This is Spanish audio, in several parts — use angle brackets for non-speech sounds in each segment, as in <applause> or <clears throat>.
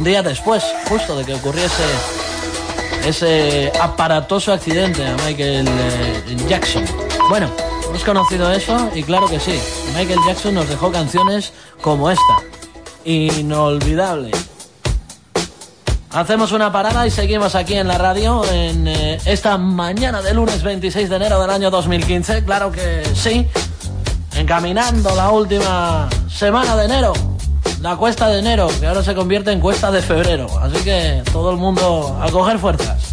Un día después, justo de que ocurriese ese aparatoso accidente a Michael eh, Jackson. Bueno, hemos conocido eso y claro que sí, Michael Jackson nos dejó canciones como esta, inolvidable. Hacemos una parada y seguimos aquí en la radio en eh, esta mañana de lunes 26 de enero del año 2015. Claro que sí, encaminando la última semana de enero, la cuesta de enero, que ahora se convierte en cuesta de febrero. Así que todo el mundo a coger fuerzas.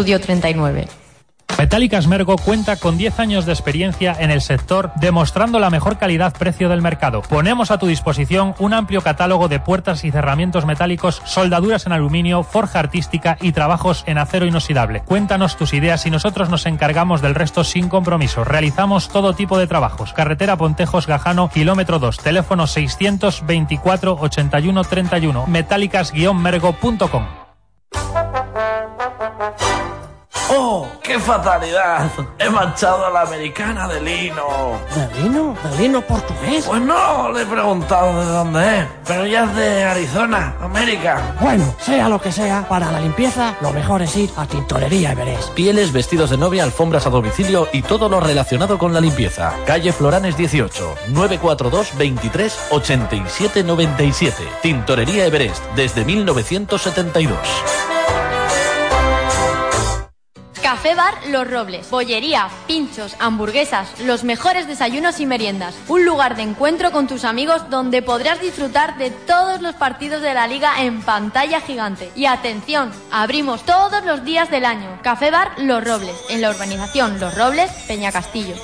Estudio 39. Metálicas Mergo cuenta con 10 años de experiencia en el sector, demostrando la mejor calidad-precio del mercado. Ponemos a tu disposición un amplio catálogo de puertas y cerramientos metálicos, soldaduras en aluminio, forja artística y trabajos en acero inoxidable. Cuéntanos tus ideas y nosotros nos encargamos del resto sin compromiso. Realizamos todo tipo de trabajos. Carretera Pontejos Gajano, kilómetro 2, teléfono 624 81 31, metálicas-mergo.com. qué fatalidad! He manchado a la americana de lino. ¿De lino? ¿De lino portugués? Pues no, le he preguntado de dónde es, pero ya es de Arizona, América. Bueno, sea lo que sea, para la limpieza lo mejor es ir a Tintorería Everest. Pieles, vestidos de novia, alfombras a domicilio y todo lo relacionado con la limpieza. Calle Floranes 18, 942 23 87 97. Tintorería Everest, desde 1972. Café Bar Los Robles. Bollería, pinchos, hamburguesas, los mejores desayunos y meriendas. Un lugar de encuentro con tus amigos donde podrás disfrutar de todos los partidos de la liga en pantalla gigante. Y atención, abrimos todos los días del año. Café Bar Los Robles, en la urbanización Los Robles, Peña Castillo.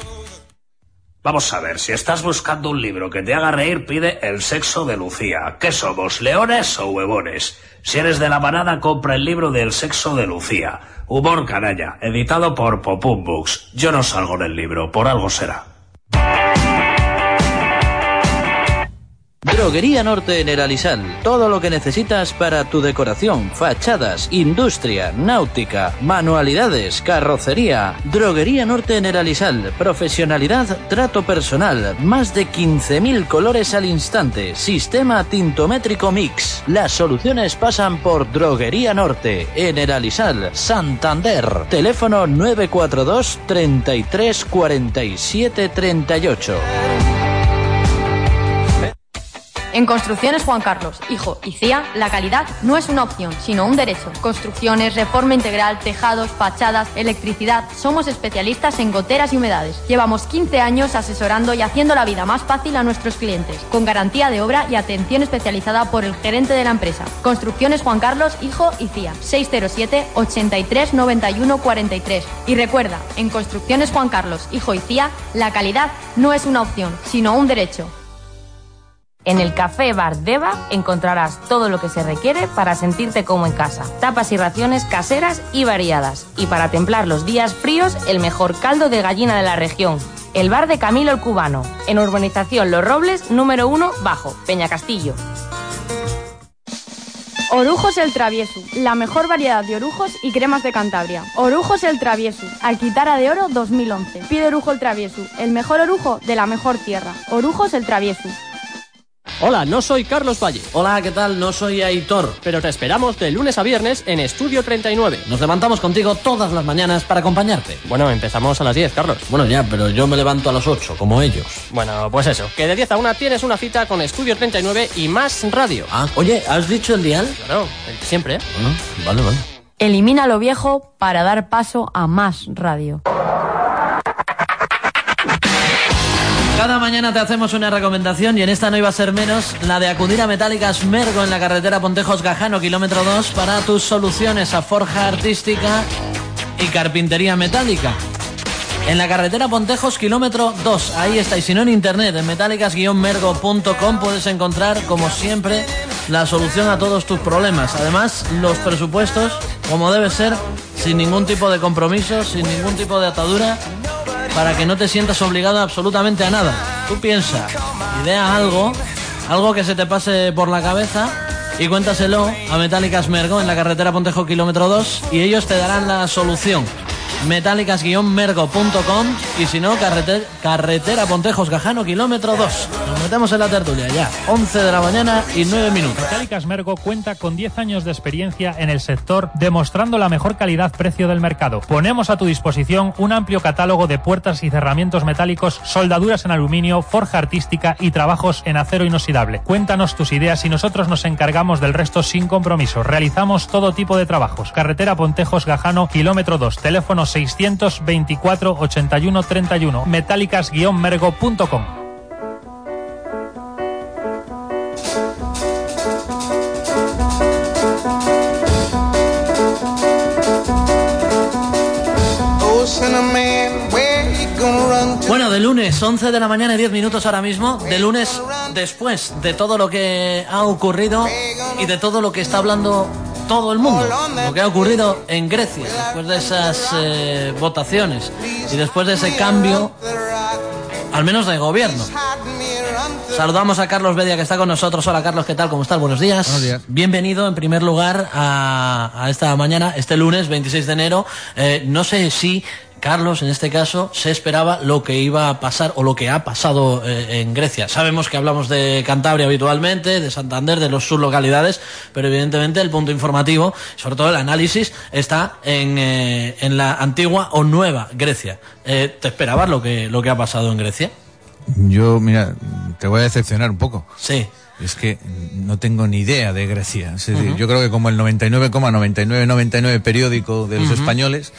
Vamos a ver, si estás buscando un libro que te haga reír, pide El sexo de Lucía. ¿Qué somos, leones o huevones? Si eres de la manada, compra el libro del sexo de Lucía. Humor canalla, editado por Popum Books. Yo no salgo en el libro, por algo será. Droguería Norte en. Todo lo que necesitas para tu decoración, fachadas, industria, náutica, manualidades, carrocería. Droguería Norte en el. Profesionalidad, trato personal. Más de 15.000 colores al instante. Sistema tintométrico mix. Las soluciones pasan por Droguería Norte en Santander. Teléfono 942 33 47 38. En Construcciones Juan Carlos, hijo y CIA, la calidad no es una opción, sino un derecho. Construcciones, reforma integral, tejados, fachadas, electricidad. Somos especialistas en goteras y humedades. Llevamos 15 años asesorando y haciendo la vida más fácil a nuestros clientes, con garantía de obra y atención especializada por el gerente de la empresa. Construcciones Juan Carlos, hijo y CIA. 607 83 91 43. Y recuerda, en Construcciones Juan Carlos, hijo y CIA, la calidad no es una opción, sino un derecho. En el Café Bar Deva encontrarás todo lo que se requiere para sentirte como en casa. Tapas y raciones caseras y variadas. Y para templar los días fríos, el mejor caldo de gallina de la región. El bar de Camilo el Cubano. En Urbanización Los Robles, número 1, bajo, Peña Castillo. Orujos el Travieso, la mejor variedad de orujos y cremas de Cantabria. Orujos el Travieso, Alquitara de Oro 2011. Pide Orujo el Travieso, el mejor orujo de la mejor tierra. Orujos el Travieso. Hola, no soy Carlos Valle. Hola, ¿qué tal? No soy Aitor. Pero te esperamos de lunes a viernes en Estudio 39. Nos levantamos contigo todas las mañanas para acompañarte. Bueno, empezamos a las 10, Carlos. Bueno, ya, pero yo me levanto a las 8, como ellos. Bueno, pues eso, que de 10 a 1 tienes una cita con Estudio 39 y más radio. Ah, oye, ¿has dicho el dial? Claro, el de siempre. ¿eh? Bueno, vale, vale. Elimina lo viejo para dar paso a más radio. Cada mañana te hacemos una recomendación y en esta no iba a ser menos la de acudir a Metálicas Mergo en la carretera Pontejos Gajano, kilómetro 2, para tus soluciones a forja artística y carpintería metálica. En la carretera Pontejos, kilómetro 2. Ahí está. Y si no en internet, en metálicas-mergo.com puedes encontrar, como siempre, la solución a todos tus problemas. Además, los presupuestos, como debe ser, sin ningún tipo de compromiso, sin ningún tipo de atadura, para que no te sientas obligado absolutamente a nada. Tú piensa, idea algo, algo que se te pase por la cabeza y cuéntaselo a Metálicas Mergo en la carretera Pontejo kilómetro 2 y ellos te darán la solución. metálicas-mergo.com y si no, carreter- carretera Pontejos Gajano kilómetro 2. Nos metemos en la tertulia ya, 11 de la mañana y 9 minutos. Metálicas Mergo cuenta con 10 años de experiencia en el sector, demostrando la mejor calidad-precio del mercado. Ponemos a tu disposición un amplio catálogo de puertas y cerramientos metálicos, soldaduras en aluminio, forja artística y trabajos en acero inoxidable. Cuéntanos tus ideas y nosotros nos encargamos del resto sin compromiso. Realizamos todo tipo de trabajos. Carretera Pontejos Gajano, kilómetro 2, teléfono 624 81 31, metálicas-mergo.com. Bueno, de lunes, 11 de la mañana y 10 minutos ahora mismo, de lunes después de todo lo que ha ocurrido y de todo lo que está hablando todo el mundo, lo que ha ocurrido en Grecia, después de esas eh, votaciones y después de ese cambio, al menos de gobierno. Saludamos a Carlos Bedia que está con nosotros. Hola Carlos, ¿qué tal? ¿Cómo estás? Buenos días. Buenos días. Bienvenido en primer lugar a, a esta mañana, este lunes 26 de enero. Eh, no sé si Carlos, en este caso, se esperaba lo que iba a pasar o lo que ha pasado eh, en Grecia. Sabemos que hablamos de Cantabria habitualmente, de Santander, de los sublocalidades, pero evidentemente el punto informativo, sobre todo el análisis, está en, eh, en la antigua o nueva Grecia. Eh, ¿Te esperabas lo que, lo que ha pasado en Grecia? Yo, mira, te voy a decepcionar un poco. Sí. Es que no tengo ni idea de Grecia. Es decir, yo creo que como el 99,9999 periódico de los españoles,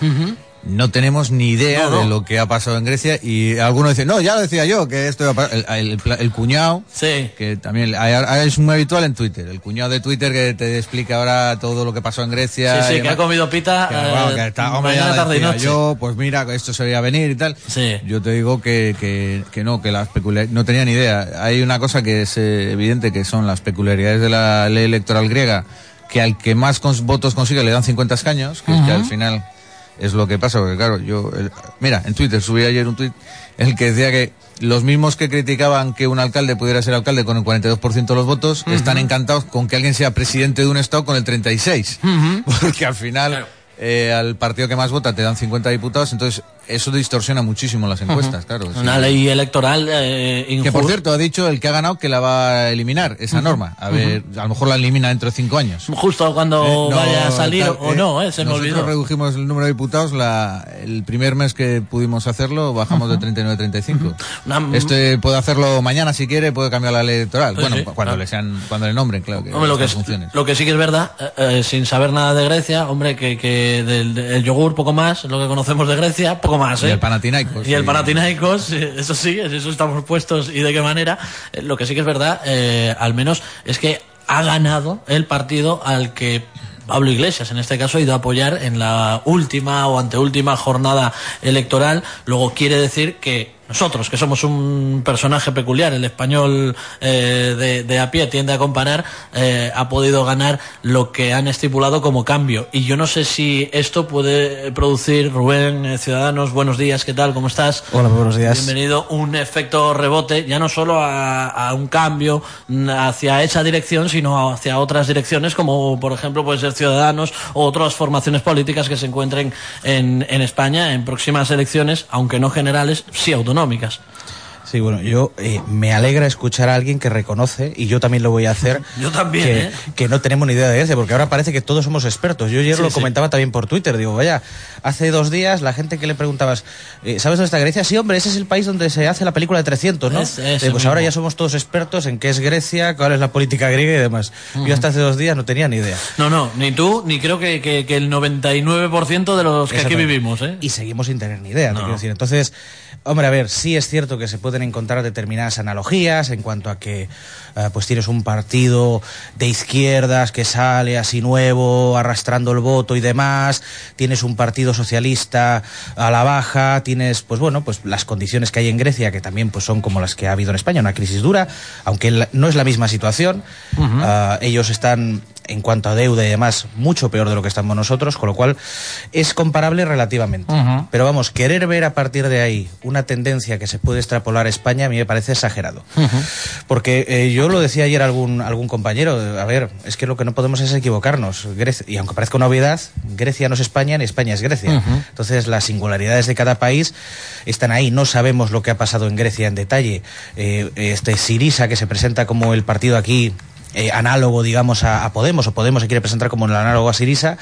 no tenemos ni idea No, no. de lo que ha pasado en Grecia y algunos dicen, no, ya lo decía yo, que esto iba a pasar". el, el- el cuñado, Sí. que también es muy habitual en Twitter, el cuñado de Twitter que te explica ahora todo lo que pasó en Grecia. Sí, sí, y que ha comido pita Que, eh, bueno, que está, hombre, mañana, tarde y noche. yo, pues mira, esto se veía venir y tal. Sí. Yo te digo que, que, que no, que las peculiaridades, no tenía ni idea. Hay una cosa que es eh, evidente que son las peculiaridades de la ley electoral griega, que al que más cons- votos consigue le dan 50 escaños, que es que al final es lo que pasa, porque claro, yo, el- mira, en Twitter subí ayer un tweet el que decía que los mismos que criticaban que un alcalde pudiera ser alcalde con el 42% de los votos, están encantados con que alguien sea presidente de un estado con el 36%. <laughs> Porque al final, eh, al partido que más vota te dan 50 diputados, entonces eso distorsiona muchísimo las encuestas, claro. sí. Una ley electoral eh, Que por injusta. cierto, ha dicho el que ha ganado que la va a eliminar, esa norma. A ver, a lo mejor la elimina dentro de cinco años. Justo cuando Eh, no, vaya a salir tal, o eh, no, eh, se me nosotros olvidó. redujimos el número de diputados, la, el primer mes que pudimos hacerlo, bajamos de 39 a 35. Una- Este puede hacerlo mañana si quiere, puede cambiar la ley electoral. Bueno, sí, cuando claro. le sean, cuando le nombren, claro que Hombre, lo que, es- lo que sí que es verdad, eh, eh, sin saber nada de Grecia, hombre, que, que del, del yogur poco más, lo que conocemos de Grecia, poco más, Y ¿eh? el Panathinaikos. Y el. Panathinaikos, eh, eso sí, en eso estamos puestos y de qué manera. Eh, Lo que sí que es verdad, eh, al menos, es que ha ganado el partido al que Pablo Iglesias, en este caso, ha ido a apoyar en la última o anteúltima jornada electoral. Luego quiere decir que nosotros, que somos un personaje peculiar, el español eh, de, de a pie tiende a comparar, eh, ha podido ganar lo que han estipulado como cambio. Y yo no sé si esto puede producir, Rubén, eh, Ciudadanos, buenos días, ¿qué tal? ¿Cómo estás? Hola, buenos días. Bienvenido. Un efecto rebote, ya no solo a, a un cambio mm, hacia esa dirección, sino hacia otras direcciones, como por ejemplo puede ser Ciudadanos o otras formaciones políticas que se encuentren en, en España en próximas elecciones, aunque no generales, sí autonómicas autonómicas. Sí, bueno, yo eh, me alegra escuchar a alguien que reconoce, y yo también lo voy a hacer, <laughs> Yo también, que, ¿eh? que no tenemos ni idea de Grecia, porque ahora parece que todos somos expertos. Yo ayer Sí, lo sí. comentaba también por Twitter, digo, vaya, hace dos días la gente que le preguntabas, eh, ¿sabes dónde está Grecia? Sí, hombre, ese es el país donde se hace la película de 300, ¿no? Es- ese Eh, pues ahora mismo. ya somos todos expertos en qué es Grecia, cuál es la política griega y demás. Yo hasta hace dos días no tenía ni idea. No, no, ni tú, ni creo que, que- que el 99% de los que aquí vivimos, ¿eh? Y seguimos sin tener ni idea, te No. quiero decir. Entonces, hombre, a ver, sí es cierto que se pueden encontrar determinadas analogías en cuanto a que eh, pues tienes un partido de izquierdas que sale así nuevo, arrastrando el voto y demás, tienes un partido socialista a la baja, tienes, pues bueno, pues las condiciones que hay en Grecia, que también pues son como las que ha habido en España, una crisis dura, aunque no es la misma situación. Ah, ellos están en cuanto a deuda y demás, mucho peor de lo que estamos nosotros, con lo cual es comparable relativamente. Pero vamos, querer ver a partir de ahí una tendencia que se puede extrapolar a España a mí me parece exagerado. Porque eh, yo lo decía ayer a algún, algún compañero, a ver, es que lo que no podemos es equivocarnos. Grecia- y aunque parezca una obviedad, Grecia no es España ni España es Grecia. Entonces las singularidades de cada país están ahí. No sabemos lo que ha pasado en Grecia en detalle. Eh, este Sirisa que se presenta como el partido aquí eh, análogo, digamos, a, a Podemos, o Podemos se quiere presentar como el análogo a Sirisa,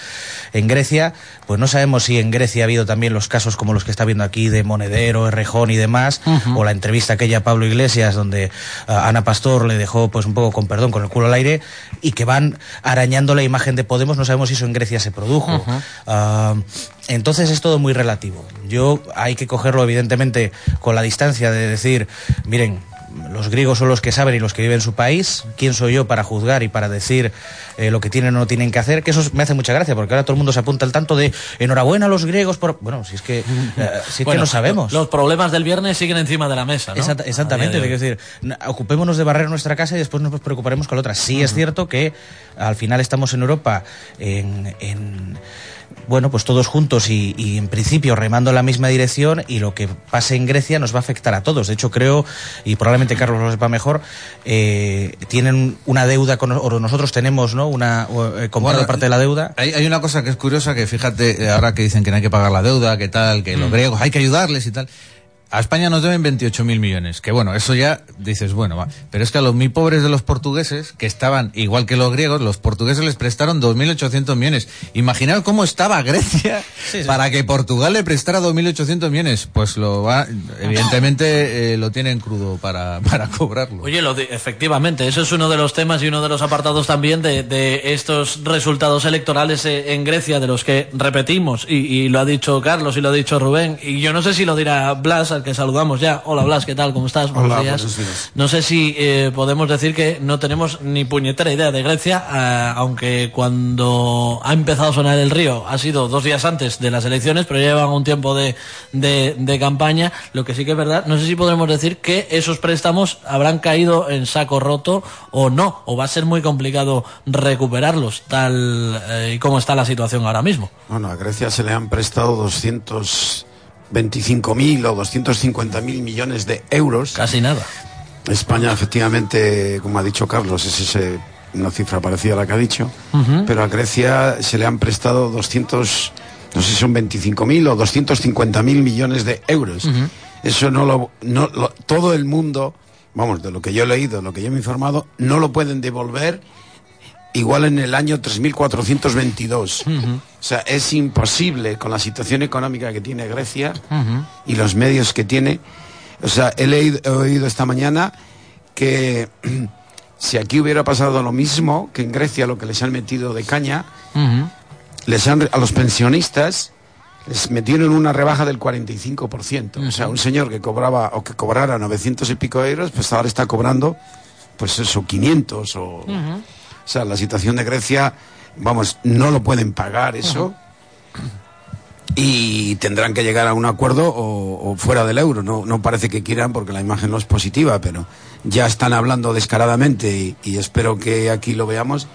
en Grecia, pues no sabemos si en Grecia ha habido también los casos como los que está viendo aquí de Monedero, Errejón y demás, o la entrevista aquella a Pablo Iglesias, donde ah, Ana Pastor le dejó, pues un poco con perdón, con el culo al aire, y que van arañando la imagen de Podemos, no sabemos si eso en Grecia se produjo. Ah, entonces es todo muy relativo. Yo hay que cogerlo, evidentemente, con la distancia de decir, miren, los griegos son los que saben y los que viven en su país. ¿Quién soy yo para juzgar y para decir eh, lo que tienen o no tienen que hacer? Que eso me hace mucha gracia, porque ahora todo el mundo se apunta al tanto de enhorabuena a los griegos por... Bueno, si es que, eh, si es Bueno, que no sabemos. Los problemas del viernes siguen encima de la mesa, ¿no? Exacta- exactamente, hoy. decir, ocupémonos de barrer nuestra casa y después nos preocuparemos con la otra. Sí es cierto que al final estamos en Europa en, en- bueno, pues todos juntos y, y en principio remando en la misma dirección y lo que pase en Grecia nos va a afectar a todos. De hecho, creo, y probablemente Carlos lo sepa mejor, eh, tienen una deuda con, o nosotros tenemos, ¿no? Una eh, comprado Bueno, parte de la deuda. Hay, hay una cosa que es curiosa, que fíjate, eh, ahora que dicen que no hay que pagar la deuda, que tal, que Mm. los griegos hay que ayudarles y tal. A España nos deben 28.000 millones, que bueno, eso ya dices, bueno, va. Pero es que a los muy pobres de los portugueses, que estaban igual que los griegos, los portugueses les prestaron 2.800 millones. Imaginaos cómo estaba Grecia <laughs> para que Portugal le prestara 2.800 millones. Pues lo va, evidentemente <laughs> eh, lo tienen crudo para, para cobrarlo. Oye, lo de- efectivamente, eso es uno de los temas y uno de los apartados también de, de estos resultados electorales eh, en Grecia, de los que repetimos, y, y lo ha dicho Carlos y lo ha dicho Rubén, y yo no sé si lo dirá Blas, al que saludamos ya. Hola Blas, ¿qué tal? ¿Cómo estás? Hola, buenos días. No sé si eh, podemos decir que no tenemos ni puñetera idea de Grecia, ah, aunque cuando ha empezado a sonar el río ha sido dos días antes de las elecciones, pero ya llevan un tiempo de, de- de campaña. Lo que sí que es verdad, no sé si podremos decir que esos préstamos habrán caído en saco roto o no, o va a ser muy complicado recuperarlos, tal eh, y como está la situación ahora mismo. Bueno, a Grecia se le han prestado 225.000 o 250.000 millones de euros. Casi nada. España, efectivamente, como ha dicho Carlos, es ese- una cifra parecida a la que ha dicho. Pero a Grecia se le han prestado 200, no sé si son 25.000 o 250.000 millones de euros. Eso no lo, no lo- todo el mundo, vamos, de lo que yo he leído, de lo que yo me he informado, no lo pueden devolver igual en el año 3422. O sea, es imposible con la situación económica que tiene Grecia y los medios que tiene. O sea, he, leído- he oído esta mañana que <clears throat> si aquí hubiera pasado lo mismo que en Grecia, lo que les han metido de caña, les han, a los pensionistas les metieron una rebaja del 45%. O sea, un señor que cobraba o que cobrara 900 y pico euros, pues ahora está cobrando, pues eso, 500 o... O sea, la situación de Grecia, vamos, no lo pueden pagar eso. Y tendrán que llegar a un acuerdo o, o fuera del euro. No, no parece que quieran porque la imagen no es positiva, pero ya están hablando descaradamente y, y espero que aquí lo veamos.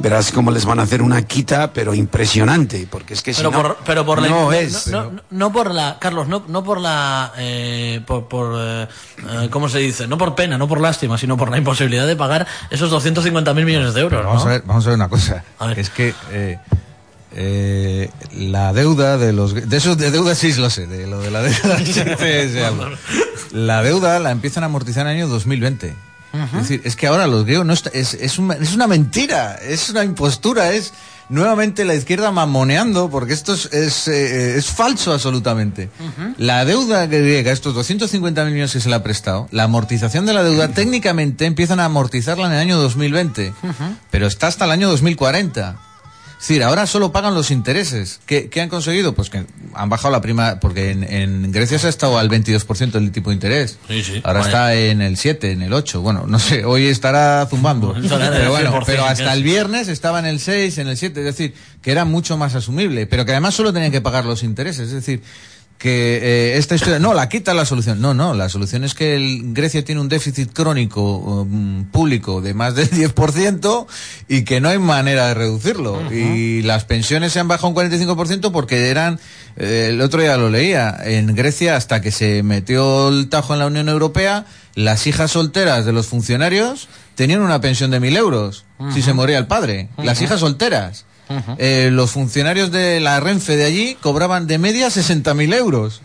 Verás cómo les van a hacer una quita, pero impresionante, porque es que si pero no, por, pero por la no es. no, no- no por la Carlos no, no por la eh, por, por eh, eh, cómo se dice no por pena no por lástima sino por la imposibilidad de pagar esos 250 mil millones de euros Vamos, ¿no? a ver, vamos a ver una cosa. que Es que eh, eh, la deuda de los... De eso de deuda sí lo sé, de lo de la deuda <laughs> sí. <laughs> La deuda la empiezan a amortizar en el año 2020. Es decir, es que ahora los griegos no está- es, es, un- es una mentira, es una impostura, es nuevamente la izquierda mamoneando, porque esto es, es, eh, es falso absolutamente. La deuda griega, estos 250 millones que se le ha prestado, la amortización de la deuda técnicamente empiezan a amortizarla en el año 2020, pero está hasta el año 2040. Es decir, ahora solo pagan los intereses. ¿Qué, qué han conseguido? Pues que han bajado la prima, porque en, en Grecia se ha estado al 22% del tipo de interés. Sí, sí. Ahora está en el 7, en el 8. Bueno, no sé, hoy estará zumbando. El pero bueno, 100%, pero hasta el viernes estaba en el 6, en el 7. Es decir, que era mucho más asumible. Pero que además solo tenían que pagar los intereses. Es decir, que eh, esta historia, no, la quita la solución. No, no, la solución es que el- Grecia tiene un déficit crónico um, público de más del <laughs> 10% y que no hay manera de reducirlo. Y las pensiones se han bajado un 45% porque eran, eh, el otro día lo leía, en Grecia hasta que se metió el tajo en la Unión Europea, las hijas solteras de los funcionarios tenían una pensión de mil euros si se moría el padre. Las hijas solteras. Eh, los funcionarios de la Renfe de allí cobraban de media 60.000 euros.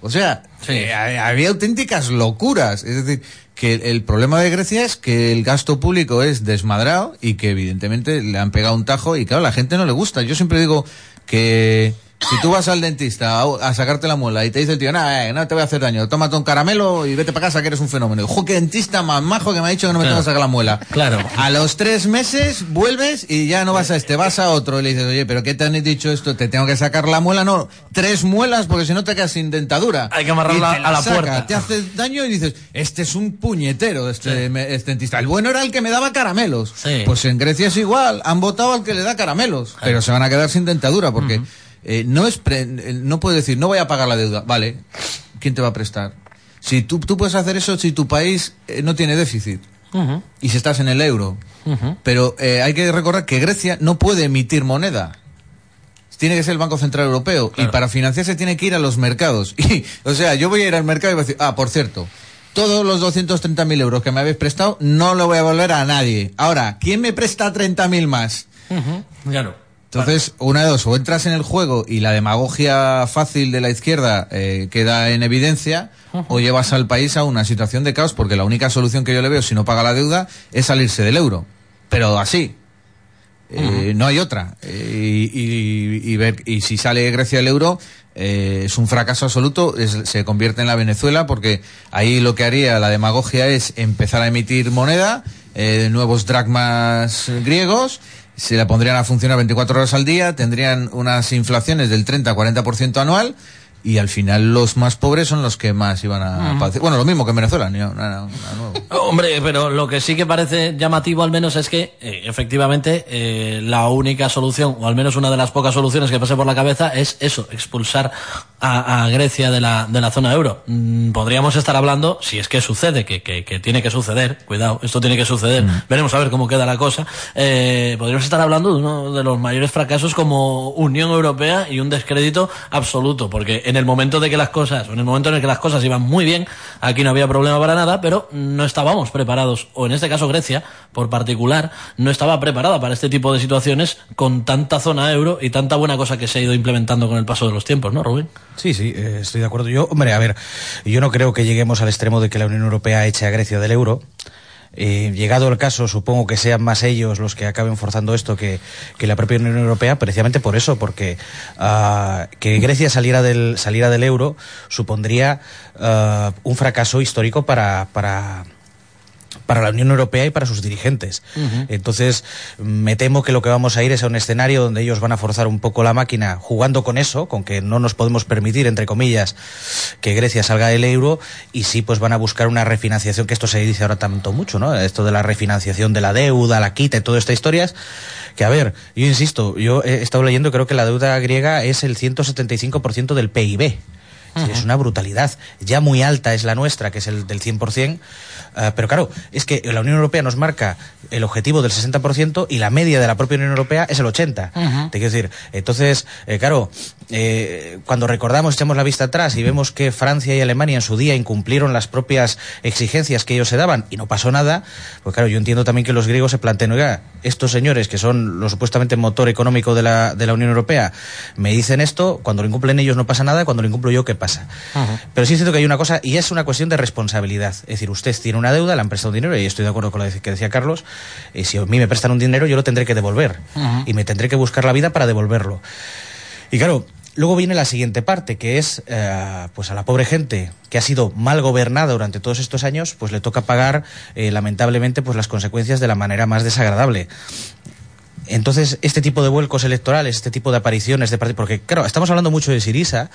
O sea, eh, ha- había auténticas locuras. Es decir, que el, el problema de Grecia es que el gasto público es desmadrado y que evidentemente le han pegado un tajo y claro, a la gente no le gusta. Yo siempre digo que Si tú vas al dentista a, a sacarte la muela y te dice el tío, no, eh, no te voy a hacer daño, tómate un caramelo y vete para casa que eres un fenómeno. Y, Jo, qué dentista más majo que me ha dicho que no me tengo que sacar la muela. Claro. A los tres meses vuelves y ya no vas a este, vas a otro y le dices, oye, pero ¿qué te han dicho esto? ¿Te tengo que sacar la muela? No, tres muelas porque si no te quedas sin dentadura. Hay que amarrarla a la saca, puerta. Te hace daño y dices, este es un puñetero este, me- este dentista. El bueno era el que me daba caramelos. Pues en Grecia es igual, han votado al que le da caramelos, pero se van a quedar sin dentadura porque eh, no es pre- eh, no puedes decir, no voy a pagar la deuda. Vale, ¿quién te va a prestar? Si tú, tú puedes hacer eso si tu país eh, no tiene déficit y si estás en el euro. Pero eh, hay que recordar que Grecia no puede emitir moneda. Tiene que ser el Banco Central Europeo. Y para financiarse tiene que ir a los mercados. <laughs> Y, o sea, yo voy a ir al mercado y voy a decir, ah, por cierto, todos los 230.000 euros que me habéis prestado no lo voy a volver a nadie. Ahora, ¿quién me presta 30.000 más? Ujú, Claro. Entonces, una de dos, o entras en el juego y la demagogia fácil de la izquierda eh, queda en evidencia, o llevas al país a una situación de caos, porque la única solución que yo le veo si no paga la deuda es salirse del euro. Pero así. Eh, No hay otra. Eh, y, y- y ver, y si sale Grecia del euro, eh, es un fracaso absoluto, es- se convierte en la Venezuela, porque ahí lo que haría la demagogia es empezar a emitir moneda, eh, nuevos dracmas griegos, se la pondrían a funcionar 24 horas al día, tendrían unas inflaciones del 30-40% anual, y al final los más pobres son los que más iban a padecer. Bueno, lo mismo que en Venezuela, nada- nada nuevo. <laughs> Hombre, pero lo que sí que parece llamativo al menos es que eh, efectivamente eh, la única solución, o al menos una de las pocas soluciones que pase por la cabeza es eso, expulsar a, a Grecia de la, de la zona euro. Mm, podríamos estar hablando, si es que sucede, que, que, que tiene que suceder, cuidado, esto tiene que suceder, veremos a ver cómo queda la cosa, eh, podríamos estar hablando de uno de los mayores fracasos como Unión Europea y un descrédito absoluto, porque en el momento de que las cosas, en el momento en el que las cosas iban muy bien, aquí no había problema para nada, pero no estábamos preparados, o en este caso Grecia, por particular, no estaba preparada para este tipo de situaciones con tanta zona euro y tanta buena cosa que se ha ido implementando con el paso de los tiempos, ¿no, Rubén? Sí, sí, eh, estoy de acuerdo. Yo, hombre, a ver, yo no creo que lleguemos al extremo de que la Unión Europea eche a Grecia del euro. Eh, llegado el caso, supongo que sean más ellos los que acaben forzando esto que, que la propia Unión Europea, precisamente por eso, porque ah, que Grecia saliera del, saliera del euro supondría ah, un fracaso histórico para, para, para la Unión Europea y para sus dirigentes. Entonces, me temo que lo que vamos a ir es a un escenario donde ellos van a forzar un poco la máquina jugando con eso, con que no nos podemos permitir, entre comillas, que Grecia salga del euro y sí, pues van a buscar una refinanciación, que esto se dice ahora tanto mucho, ¿no? Esto de la refinanciación de la deuda, la quita y toda esta historia. Que a ver, yo insisto, yo he estado leyendo, creo que la deuda griega es el 175% del PIB. Es una brutalidad. Ya muy alta es la nuestra, que es el del 100%. ah, pero claro, es que la Unión Europea nos marca el objetivo del 60% y la media de la propia Unión Europea es el 80%. Ujú. Te quiero decir, entonces, eh, claro, eh, cuando recordamos, echamos la vista atrás y vemos que Francia y Alemania en su día incumplieron las propias exigencias que ellos se daban y no pasó nada, pues claro, yo entiendo también que los griegos se planteen, oiga, estos señores que son los supuestamente motor económico de la, de la Unión Europea me dicen esto, cuando lo incumplen ellos no pasa nada, cuando lo incumplo yo, ¿qué pasa? Pero sí es cierto que hay una cosa, y es una cuestión de responsabilidad. Es decir, usted tiene una deuda, le han prestado un dinero, y estoy de acuerdo con lo que decía Carlos, y si a mí me prestan un dinero, yo lo tendré que devolver. Y me tendré que buscar la vida para devolverlo. Y claro, luego viene la siguiente parte, que es, eh, pues a la pobre gente que ha sido mal gobernada durante todos estos años, pues le toca pagar, eh, lamentablemente, pues las consecuencias de la manera más desagradable. Entonces, este tipo de vuelcos electorales, este tipo de apariciones de partidos, porque claro, estamos hablando mucho de Sirisa,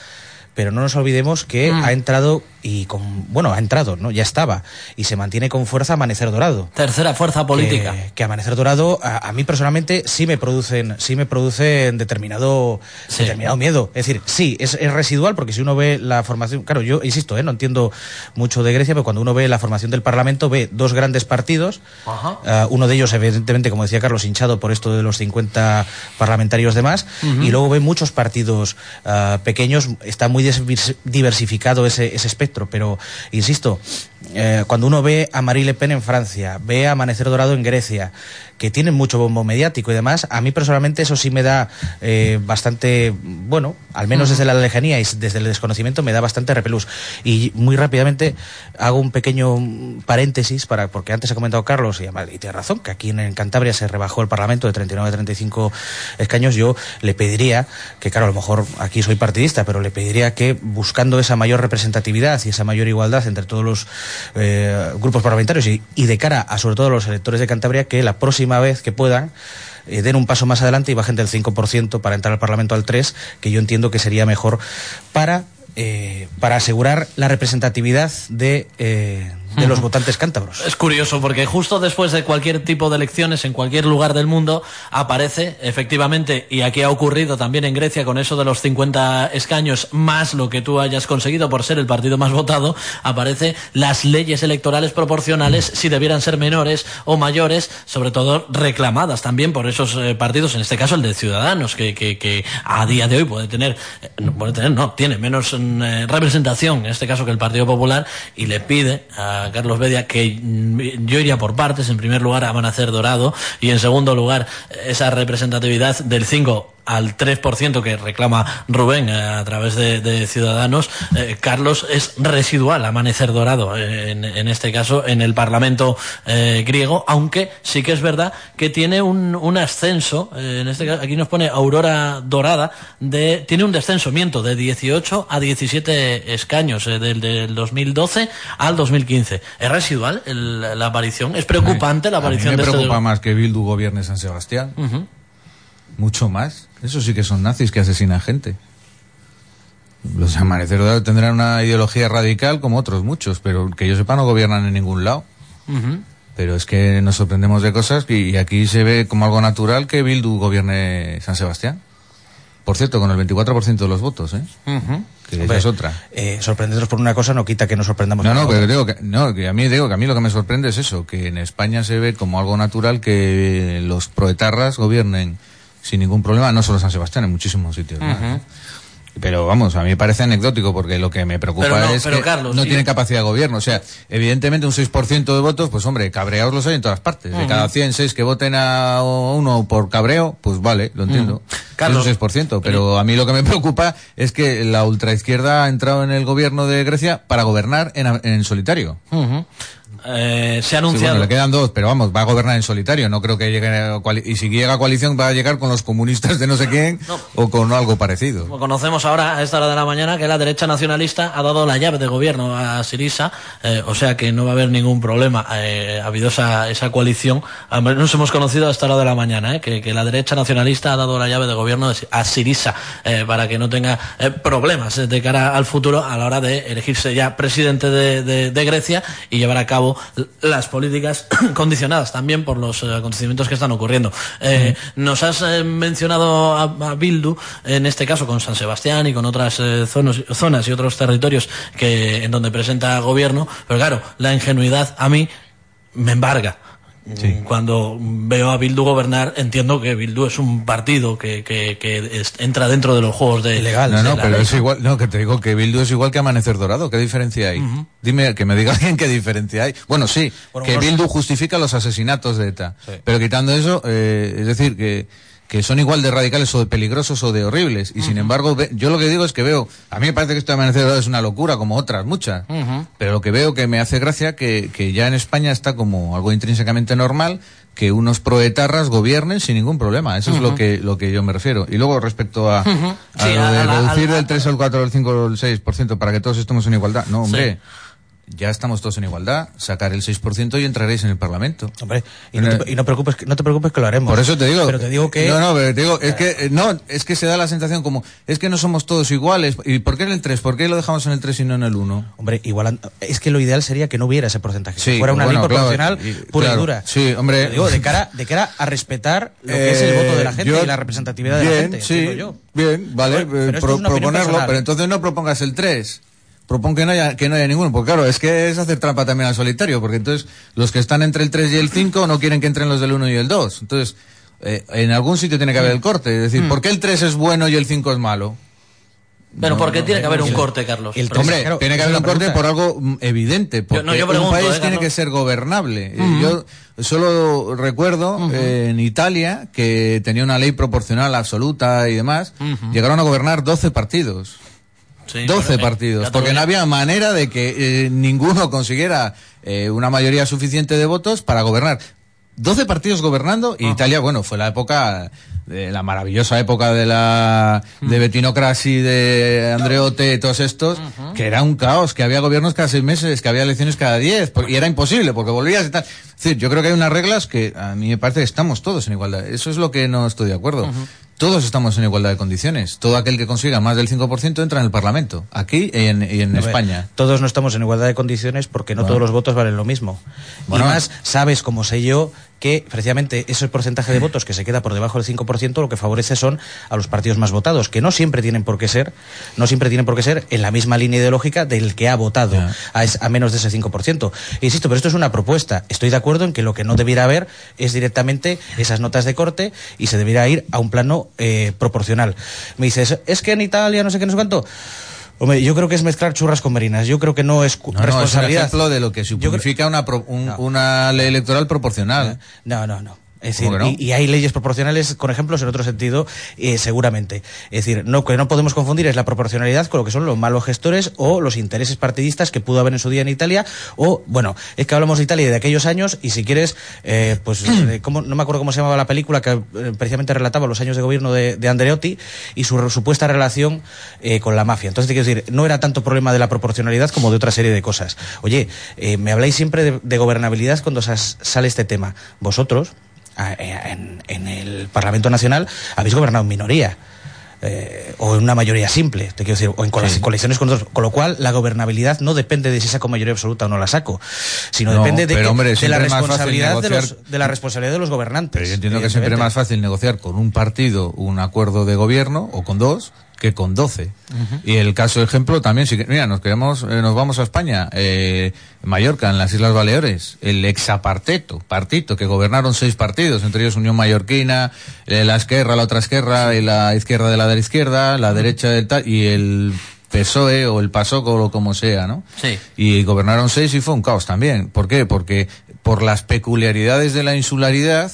pero no nos olvidemos que Mm. ha entrado y con, bueno, ha entrado, ¿no? Ya estaba y se mantiene con fuerza Amanecer Dorado. Tercera fuerza política. Que, que Amanecer Dorado a, a mí personalmente sí me producen, sí me producen determinado, determinado miedo. Es decir, sí, es, es residual porque si uno ve la formación, claro, yo insisto, ¿eh? no entiendo mucho de Grecia, pero cuando uno ve la formación del Parlamento ve dos grandes partidos, Ajá. Ah, uno de ellos, evidentemente, como decía Carlos, hinchado por esto de los 50 parlamentarios de más, y luego ve muchos partidos ah, pequeños, está muy diversificado ese, espectro, pero insisto, eh, cuando uno ve a Marie Le Pen en Francia, ve a Amanecer Dorado en Grecia, que tienen mucho bombo mediático y demás, a mí personalmente eso sí me da eh, bastante, bueno, al menos desde la lejanía y desde el desconocimiento me da bastante repelús. Y muy rápidamente hago un pequeño paréntesis, para porque antes ha comentado Carlos, y, tiene razón, que aquí en Cantabria se rebajó el Parlamento de 39 a 35 escaños, yo le pediría, que claro, a lo mejor aquí soy partidista, pero le pediría que buscando esa mayor representatividad y esa mayor igualdad entre todos los eh, grupos parlamentarios y, de cara a sobre todo los electores de Cantabria, que la próxima vez que puedan eh, den un paso más adelante y bajen del 5% para entrar al Parlamento al 3%, que yo entiendo que sería mejor para, eh, para asegurar la representatividad de, de los votantes cántabros. Es curioso porque justo después de cualquier tipo de elecciones en cualquier lugar del mundo aparece efectivamente, y aquí ha ocurrido también en Grecia con eso de los 50 escaños más lo que tú hayas conseguido por ser el partido más votado, aparece las leyes electorales proporcionales si debieran ser menores o mayores, sobre todo reclamadas también por esos eh, partidos, en este caso el de Ciudadanos, que, que, que a día de hoy puede tener, eh, no puede tener, no, tiene menos mm, eh, representación, en este caso que el Partido Popular, y le pide a Carlos Bedia que yo iría por partes, en primer lugar Amanecer Dorado. Y en segundo lugar esa representatividad del 5 al 3% que reclama Rubén eh, a través de, de Ciudadanos, eh, Carlos es residual, amanecer dorado, eh, en, en, este caso en el Parlamento eh, griego, aunque sí que es verdad que tiene un, un ascenso, en este caso aquí nos pone Aurora Dorada, de, tiene un descenso, miento, de 18 a 17 escaños, del, del 2012 al 2015. ¿Es residual el, la aparición? ¿Es preocupante la aparición a mí me de preocupa este... más que Bildu gobierne San Sebastián. Uh -huh. Mucho más. Eso sí que son nazis que asesinan gente. Los amaneceros tendrán una ideología radical como otros muchos, pero que yo sepa no gobiernan en ningún lado. Uh -huh. Pero es que nos sorprendemos de cosas y, y aquí se ve como algo natural que Bildu gobierne San Sebastián. Por cierto, con el 24% de los votos, ¿eh? Uh -huh. Que Hombre, es otra. Eh, sorprendernos por una cosa no quita que nos sorprendamos No, no, pero digo que, no, que a mí digo que a mí lo que me sorprende es eso, que en España se ve como algo natural que los proetarras gobiernen sin ningún problema, no solo San Sebastián, en muchísimos sitios. Uh -huh. ¿no? Pero vamos, a mí me parece anecdótico porque lo que me preocupa pero no, es pero que Carlos, no sí. tienen capacidad de gobierno. O sea, evidentemente un 6% de votos, pues hombre, cabreados los hay en todas partes. Uh -huh. De cada 100, 6 que voten a uno por cabreo, pues vale, lo entiendo. Uh -huh. Carlos, es un 6%. Pero a mí lo que me preocupa es que la ultraizquierda ha entrado en el gobierno de Grecia para gobernar en, en solitario. Uh -huh. Eh, se ha anunciado. Sí, bueno, le quedan dos, pero vamos, va a gobernar en solitario. No creo que llegue. A y si llega a coalición, va a llegar con los comunistas de no sé quién no. o con algo parecido. Como conocemos ahora, a esta hora de la mañana, que la derecha nacionalista ha dado la llave de gobierno a Sirisa, eh, o sea que no va a haber ningún problema. Eh, ha habido esa, esa coalición. Nos hemos conocido a esta hora de la mañana, eh, que, que, la derecha nacionalista ha dado la llave de gobierno a Sirisa para que no tenga problemas de cara al futuro a la hora de elegirse ya presidente de, de, de Grecia y llevar a cabo las políticas <clears throat> condicionadas también por los eh, acontecimientos que están ocurriendo. Eh, mm. Nos has eh, mencionado a, a, Bildu, en este caso con San Sebastián y con otras eh, zonas, zonas y otros territorios que en donde presenta gobierno, pero claro, la ingenuidad a mí me embarga. Sí. Cuando veo a Bildu gobernar, entiendo que Bildu es un partido que, que, que es, entra dentro de los juegos de legal. No, no, pero ley. es igual, no, que te digo que Bildu es igual que Amanecer Dorado. ¿Qué diferencia hay? Uh -huh. Dime, que me diga <laughs> alguien qué diferencia hay. Bueno, sí, bueno, que Bildu justifica los asesinatos de ETA. Sí. Pero quitando eso, eh, es decir, que que son igual de radicales o de peligrosos o de horribles. Y uh -huh. sin embargo, yo lo que digo es que veo, a mí me parece que esto de Amanecer es una locura, como otras, muchas. Uh -huh. Pero lo que veo que me hace gracia que, que ya en España está como algo intrínsecamente normal que unos proetarras gobiernen sin ningún problema. Eso uh -huh. es lo que, lo que yo me refiero. Y luego respecto a, a sí, lo de a la, reducir del 3 al 4 al 5 al 6% para que todos estemos en igualdad. No, hombre. Sí ya estamos todos en igualdad, sacar el 6% y entraréis en el Parlamento. Hombre, y no, te, y no, preocupes, no te preocupes que lo haremos. Por eso te digo. Pero te digo que... No, no, pero te digo, es que, no, es que se da la sensación como, es que no somos todos iguales. ¿Y por qué en el 3? ¿Por qué lo dejamos en el 3 y no en el 1? Hombre, igual, es que lo ideal sería que no hubiera ese porcentaje. Sí, que fuera una bueno, ley proporcional pura claro, y dura. Sí, hombre. Digo, de cara, de cara a respetar lo que es el voto de la gente yo, y la representatividad bien, de la gente. Sí, yo. bien, vale, Pero, pero pro, es proponerlo, pero entonces no propongas el 3 propon que no haya que no haya ninguno, porque claro, es que es hacer trampa también al solitario, porque entonces los que están entre el 3 y el 5 no quieren que entren los del 1 y el 2. Entonces, eh, en algún sitio tiene que haber el corte, es decir, Mm. ¿por qué el 3 es bueno y el 5 es malo? Pero No, ¿por qué no, tiene que haber un corte, Carlos? el-. Hombre, Claro, tiene que haber un corte pregunta. por algo mm, evidente, porque no, yo pregunto, un país eh, tiene que ser gobernable. Eh, Yo solo recuerdo eh, en Italia que tenía una ley proporcional absoluta y demás, llegaron a gobernar 12 partidos. Sí, 12 bueno, eh, partidos, porque no había manera de que eh, ninguno consiguiera eh, una mayoría suficiente de votos para gobernar. 12 partidos gobernando y Italia, bueno, fue la época, de la maravillosa época de la de Bettino Craxi, de Andreotti, todos estos, que era un caos, que había gobiernos cada seis meses, que había elecciones cada diez, y era imposible, porque volvías y tal. Es decir, yo creo que hay unas reglas que a mí me parece que estamos todos en igualdad. Eso es lo que no estoy de acuerdo. Todos estamos en igualdad de condiciones. Todo aquel que consiga más del 5% entra en el Parlamento, aquí y en, y en A ver, España. Todos no estamos en igualdad de condiciones porque no Bueno. todos los votos valen lo mismo. Bueno. y más, sabes, como sé yo, que precisamente ese porcentaje de votos que se queda por debajo del 5% lo que favorece son a los partidos más votados, que no siempre tienen por qué ser, no siempre tienen por qué ser en la misma línea ideológica del que ha votado Ya. a, es- a menos de ese 5%. Insisto, pero esto es una propuesta. Estoy de acuerdo en que lo que no debiera haber es directamente esas notas de corte y se debiera ir a un plano eh, proporcional. Me dices, es que en Italia no sé qué, no sé cuánto. Hombre, yo creo que es mezclar churras con merinas. Yo creo que no es cu- No, no, es un responsabilidad. ejemplo de lo que creo- significa una, pro- un- No. una ley electoral proporcional. No, no, no. Es ¿Cómo decir, no? y, y hay leyes proporcionales con ejemplos en otro sentido, eh, seguramente. Es decir, no que no podemos confundir es la proporcionalidad con lo que son los malos gestores o los intereses partidistas que pudo haber en su día en Italia. O, bueno, es que hablamos de Italia y de aquellos años, y si quieres, eh, pues, <clears throat> eh, ¿cómo- no me acuerdo cómo se llamaba la película que eh, precisamente relataba los años de gobierno de, de Andreotti y su supuesta relación eh, con la mafia. Entonces, te quiero decir, no era tanto problema de la proporcionalidad como de otra serie de cosas. Oye, eh, me habláis siempre de, de gobernabilidad cuando sale este tema. Vosotros, en, en el Parlamento Nacional habéis gobernado en minoría. eh, o en una mayoría simple, te quiero decir, o en Sí. coaliciones con otros. Con lo cual, la gobernabilidad no depende de si saco mayoría absoluta o no la saco, sino No, depende de, pero, que- hombre, de la responsabilidad de, los, de la responsabilidad de los gobernantes. Pero yo entiendo que siempre es más fácil negociar con un partido un acuerdo de gobierno o con dos que con doce. Y el caso ejemplo también, si, que- mira, nos queremos, eh, nos vamos a España, eh, Mallorca, en las Islas Baleares, el exaparteto, partito, que gobernaron seis partidos, entre ellos Unión Mallorquina, eh, la izquierda, la otra izquierda, y la izquierda de la de la izquierda, la derecha del tal, y el PSOE o el PASOK o como sea, ¿no? Sí. Y gobernaron seis y fue un caos también. ¿Por qué? Porque por las peculiaridades de la insularidad,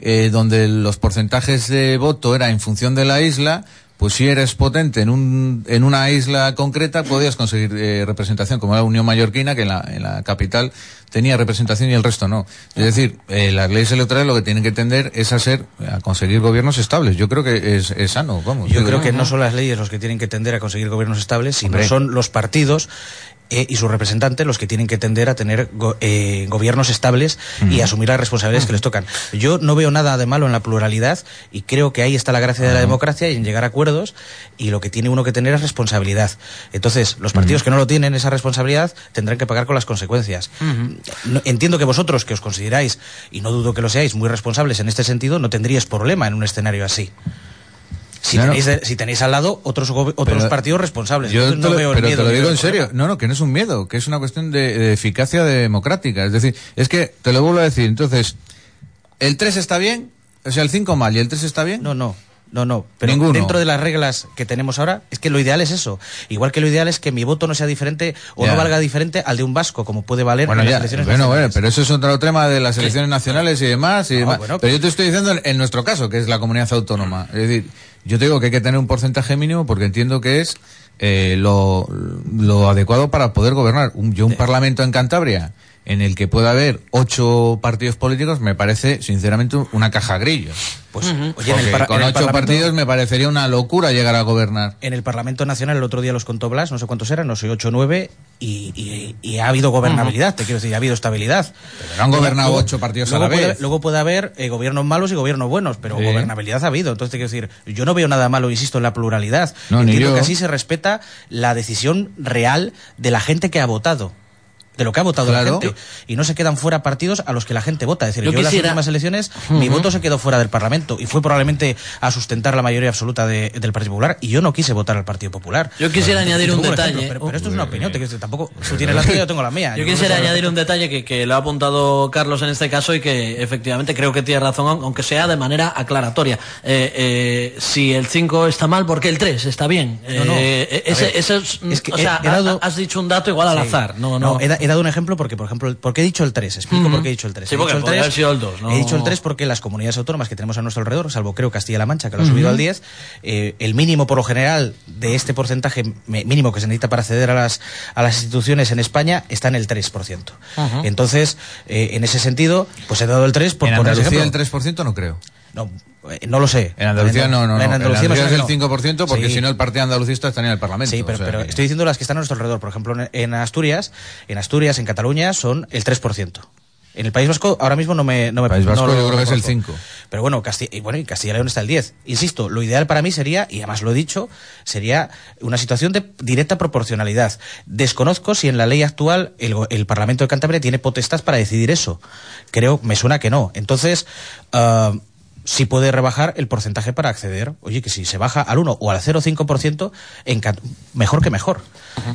eh, donde los porcentajes de voto era en función de la isla, pues si eres potente en, un, en una isla concreta, podías conseguir eh, representación, como la Unión Mallorquina, que en la, en la capital tenía representación y el resto no. Es decir, eh, las leyes electorales lo que tienen que tender es a ser, a conseguir gobiernos estables. Yo creo que es, es sano, vamos. Yo creo que no son las leyes los que tienen que tender a conseguir gobiernos estables, sino Hombre. son los partidos eh, y sus representantes los que tienen que tender a tener go- eh, gobiernos estables y asumir las responsabilidades que les tocan. Yo no veo nada de malo en la pluralidad y creo que ahí está la gracia de la democracia y en llegar a acuerdos y lo que tiene uno que tener es responsabilidad. Entonces, los partidos que no lo tienen esa responsabilidad tendrán que pagar con las consecuencias. No- entiendo que vosotros, que os consideráis, y no dudo que lo seáis, muy responsables en este sentido, no tendríais problema en un escenario así. Si, No, no. tenéis, de- si tenéis al lado otros, otros Pero- partidos responsables. Yo Entonces no veo el pero miedo te lo digo en el serio. No, no, que no es un miedo, que es una cuestión de, de eficacia democrática. Es decir, es que, te lo vuelvo a decir, entonces, ¿el 3 está bien? O sea, el 5 mal y el 3 está bien. No, no. No, no, pero Ninguno. dentro de las reglas que tenemos ahora, es que lo ideal es eso. Igual que lo ideal es que mi voto no sea diferente o Ya. no valga diferente al de un vasco, como puede valer Bueno, en las elecciones bueno, bueno, nacionales. pero eso es otro tema de las elecciones nacionales y demás. Y No, demás. bueno, pero yo te estoy diciendo en, en nuestro caso, que es la comunidad autónoma. Es decir, yo te digo que hay que tener un porcentaje mínimo porque entiendo que es eh, lo, lo adecuado para poder gobernar. Un, yo un parlamento en Cantabria en el que pueda haber ocho partidos políticos me parece, sinceramente, una caja grillo. Pues, oye, en el, con en el ocho partidos me parecería una locura llegar a gobernar. En el Parlamento Nacional el otro día los contó Blas, no sé cuántos eran, no sé, ocho o nueve, y, y- y ha habido gobernabilidad, te quiero decir, ha habido estabilidad. Pero no han gobernado ocho partidos a luego la puede- vez. luego puede haber eh, gobiernos malos y gobiernos buenos, pero Sí. gobernabilidad ha habido. Entonces te quiero decir, yo no veo nada malo, insisto, en la pluralidad. No, ni Entiendo yo. que así se respeta la decisión real de la gente que ha votado. De lo que ha votado Claro. la gente y no se quedan fuera partidos a los que la gente vota. Es decir, Yo yo, en las últimas elecciones mi voto se quedó fuera del Parlamento y fue probablemente a sustentar la mayoría absoluta de- del Partido Popular y yo no quise votar al Partido Popular. Yo quisiera añadir un detalle. ejemplo, pero, pero esto es una opinión, te- tampoco tú tienes la tuya, yo tengo la mía. Yo creo quisiera que añadir un detalle que, que lo ha apuntado Carlos en este caso y que efectivamente creo que tiene razón, aun- aunque sea de manera aclaratoria. Eh, eh, si el 5 está mal, ¿por qué el 3 está bien? No, no. Eh, ese, es, es que o sea, he dado- ha- has dicho un dato igual al Sí. azar. No, no. he, he dado un ejemplo porque, por ejemplo, ¿por qué he dicho el 3? Explico Ujú. por qué he dicho el 3. Sí, he porque dicho el podría 3, haber sido el dos, ¿no? He dicho el 3 porque las comunidades autónomas que tenemos a nuestro alrededor, salvo creo Castilla-La Mancha, que lo ha subido al 10, eh, el mínimo por lo general de este porcentaje mínimo que se necesita para acceder a las, a las instituciones en España está en el 3%. Ajá. Entonces, eh, en ese sentido, pues he dado el 3 por en poner Andalucía el ejemplo. 3% no creo. No, no lo sé. En Andalucía no, no, no. En En Andalucía, es el que no. 5% porque Sí. si no el partido andalucista estaría en el Parlamento. Sí, pero, o sea pero que- estoy diciendo las que están a nuestro alrededor. Por ejemplo, en, Asturias, en Asturias, en Cataluña, son el 3%. En el País Vasco ahora mismo no me... No me País Vasco no yo creo que es el reconozco. 5. Pero bueno, Castilla, y bueno, y Castilla y León está el 10. Insisto, lo ideal para mí sería, y además lo he dicho, sería una situación de directa proporcionalidad. Desconozco si en la ley actual el Parlamento de Cantabria tiene potestad para decidir eso. Creo, me suena que no. Entonces, ah, si puede rebajar el porcentaje para acceder. Oye, que si se baja al 1 o al 0,5%, encan- mejor que mejor.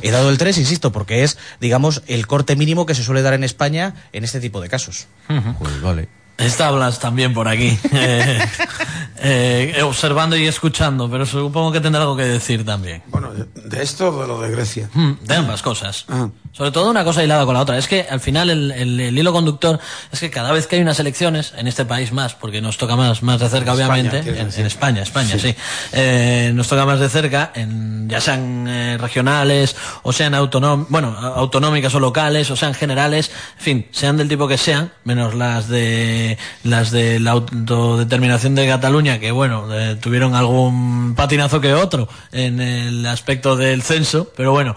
He dado el 3, insisto, porque es, digamos, el corte mínimo que se suele dar en España en este tipo de casos. Pues vale. Establas también por aquí, <laughs> eh, eh, observando y escuchando, pero supongo que tendrá algo que decir también. Bueno, de esto o de lo de Grecia. Mm, De ambas cosas. Ah. Sobre todo una cosa hilada con la otra. Es que al final el, el- el hilo conductor es que cada vez que hay unas elecciones, en este país más, porque nos toca más, más de cerca, España, obviamente, en, en España, España, sí, Sí. Eh, nos toca más de cerca, en, ya sean eh, regionales, o sean autonóm bueno, autonómicas o locales, o sean generales, en fin, sean del tipo que sean, menos las de las de la autodeterminación de Cataluña, que bueno, eh, tuvieron algún patinazo que otro en el aspecto del censo, pero bueno,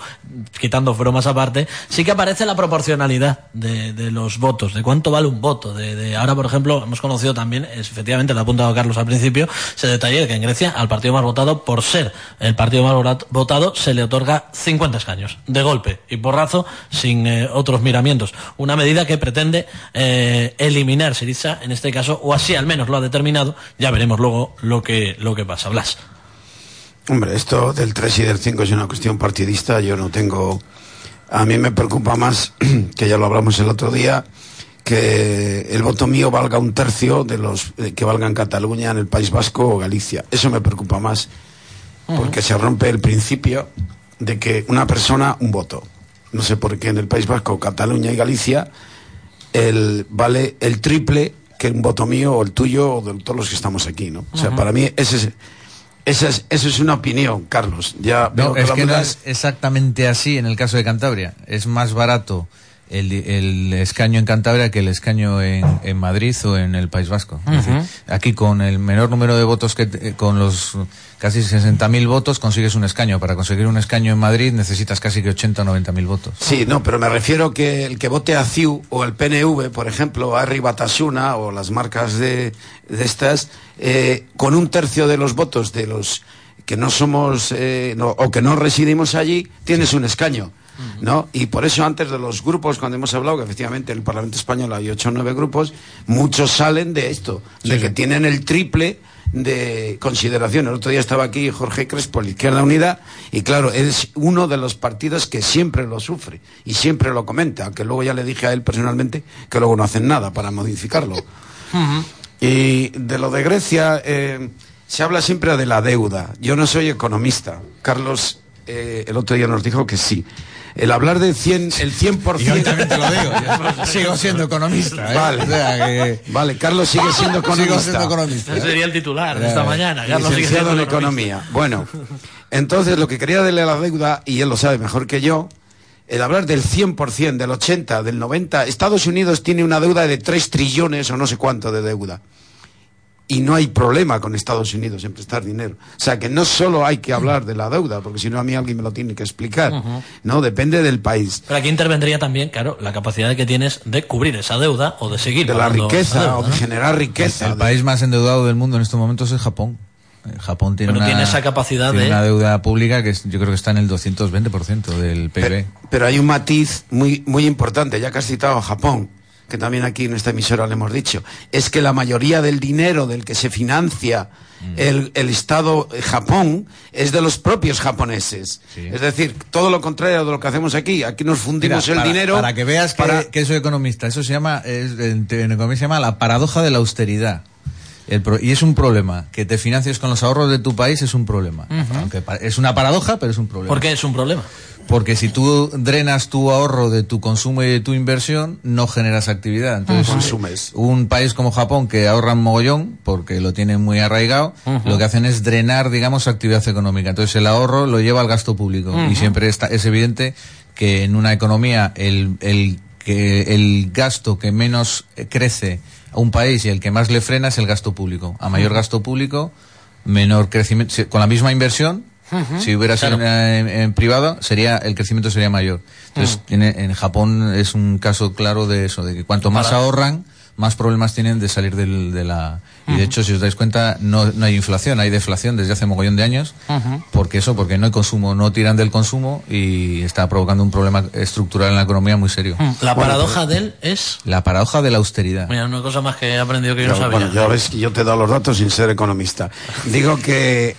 quitando bromas aparte, sí que aparece la proporcionalidad de, los votos, de cuánto vale un voto. De, ahora, por ejemplo, hemos conocido también, efectivamente, lo ha apuntado Carlos al principio, ese detalle de que en Grecia al partido más votado, por ser el partido más votado, se le otorga 50 escaños, de golpe y porrazo, sin eh, otros miramientos. Una medida que pretende eh, eliminar En este caso, o así al menos lo ha determinado. Ya veremos luego lo que, lo que pasa. Blas. Hombre, esto del 3 y del 5 es una cuestión partidista. Yo no tengo. A mí me preocupa más, <clears throat> que ya lo hablamos el otro día, que el voto mío valga un tercio de los eh, que valga en Cataluña, en el País Vasco o Galicia. Eso me preocupa más, porque se rompe el principio de que una persona, un voto. No sé por qué en el País Vasco, Cataluña y Galicia, el, vale el triple que un voto mío o el tuyo o de todos los que estamos aquí, ¿no? O sea, para mí ese es, esa es, eso es una opinión, Carlos. Ya veo No, es que no es exactamente así en el caso de Cantabria. Es más barato el, di- el escaño en Cantabria que el escaño en, en Madrid o en el País Vasco. Es Ujú. decir, aquí con el menor número de votos que te- con los casi 60.000 votos consigues un escaño. Para conseguir un escaño en Madrid necesitas casi que 80 o 90.000 votos. Sí, no, pero me refiero que el que vote a CIU o el PNV, por ejemplo, a Batasuna o las marcas de, de estas, eh, con un tercio de los votos de los que no somos eh, no- o que no residimos allí, tienes un escaño. ¿No? Y por eso antes de los grupos, cuando hemos hablado que efectivamente en el Parlamento Español hay ocho o nueve grupos, muchos salen de esto, de Sí, que tienen el triple de consideración. El otro día estaba aquí Jorge Crespo, el Izquierda Unida, y claro, es uno de los partidos que siempre lo sufre y siempre lo comenta, aunque luego ya le dije a él personalmente que luego no hacen nada para modificarlo. <laughs> Y de lo de Grecia, eh, se habla siempre de la deuda. Yo no soy economista. Carlos eh, el otro día nos dijo que sí. El hablar del 100, el 100%... Y hoy también te lo digo, yo <laughs> sigo siendo economista, ¿eh? Vale, O sea que- vale, Carlos sigue <laughs> siendo economista. Sigo siendo economista. Ese sería el titular de esta mañana. Carlos sigue Licenciado en economista. economía. Bueno, entonces lo que quería darle a la deuda, y él lo sabe mejor que yo, el hablar del 100%, del 80%, del 90%, Estados Unidos tiene una deuda de 3 trillones o no sé cuánto de deuda. Y no hay problema con Estados Unidos en prestar dinero. O sea que no solo hay que hablar de la deuda, porque si no a mí alguien me lo tiene que explicar. No, depende del país. Pero aquí intervendría también, claro, la capacidad que tienes de cubrir esa deuda o de seguir De la riqueza deuda, o de ¿no? generar riqueza. El país más endeudado del mundo en estos momentos es Japón. Eh, Japón tiene Pero una, tiene esa capacidad tiene de- una deuda pública que yo creo que está en el 220% del PIB. Pero, pero hay un matiz muy, muy importante, ya que has citado a Japón, que también aquí en esta emisora le hemos dicho, es que la mayoría del dinero del que se financia Mm. el, el Estado eh, Japón es de los propios japoneses. Es decir, todo lo contrario de lo que hacemos aquí. Aquí nos fundimos Mira, el dinero. Para que veas que, para- que soy economista, eso se llama, es- en economía se llama la paradoja de la austeridad. El pro- y es un problema. Que te financies con los ahorros de tu país es un problema. Aunque es una paradoja, pero es un problema. ¿Por qué es un problema? Porque si tú drenas tu ahorro de tu consumo y de tu inversión, no generas actividad. Entonces, un país como Japón que ahorra un mogollón, porque lo tienen muy arraigado, lo que hacen es drenar, digamos, actividad económica. Entonces, el ahorro lo lleva al gasto público. Y siempre está, es evidente que en una economía el, el, que el gasto que menos eh, crece a un país y el que más le frena es el gasto público. A mayor gasto público, menor crecimiento. Con la misma inversión, si hubiera sido en, en privado, sería el crecimiento sería mayor. Entonces, tiene, en Japón es un caso claro de eso, de que cuanto más Para- ahorran, más problemas tienen de salir del, de la... Y de hecho, si os dais cuenta, no, no hay inflación, hay deflación desde hace mogollón de años. Porque eso, porque no hay consumo, no tiran del consumo y está provocando un problema estructural en la economía muy serio. La paradoja de él es... La paradoja de la austeridad. Mira, una cosa más que he aprendido que yo no Pero, sabía. bueno, ya ves que yo te he dado los datos sin ser economista. Digo que.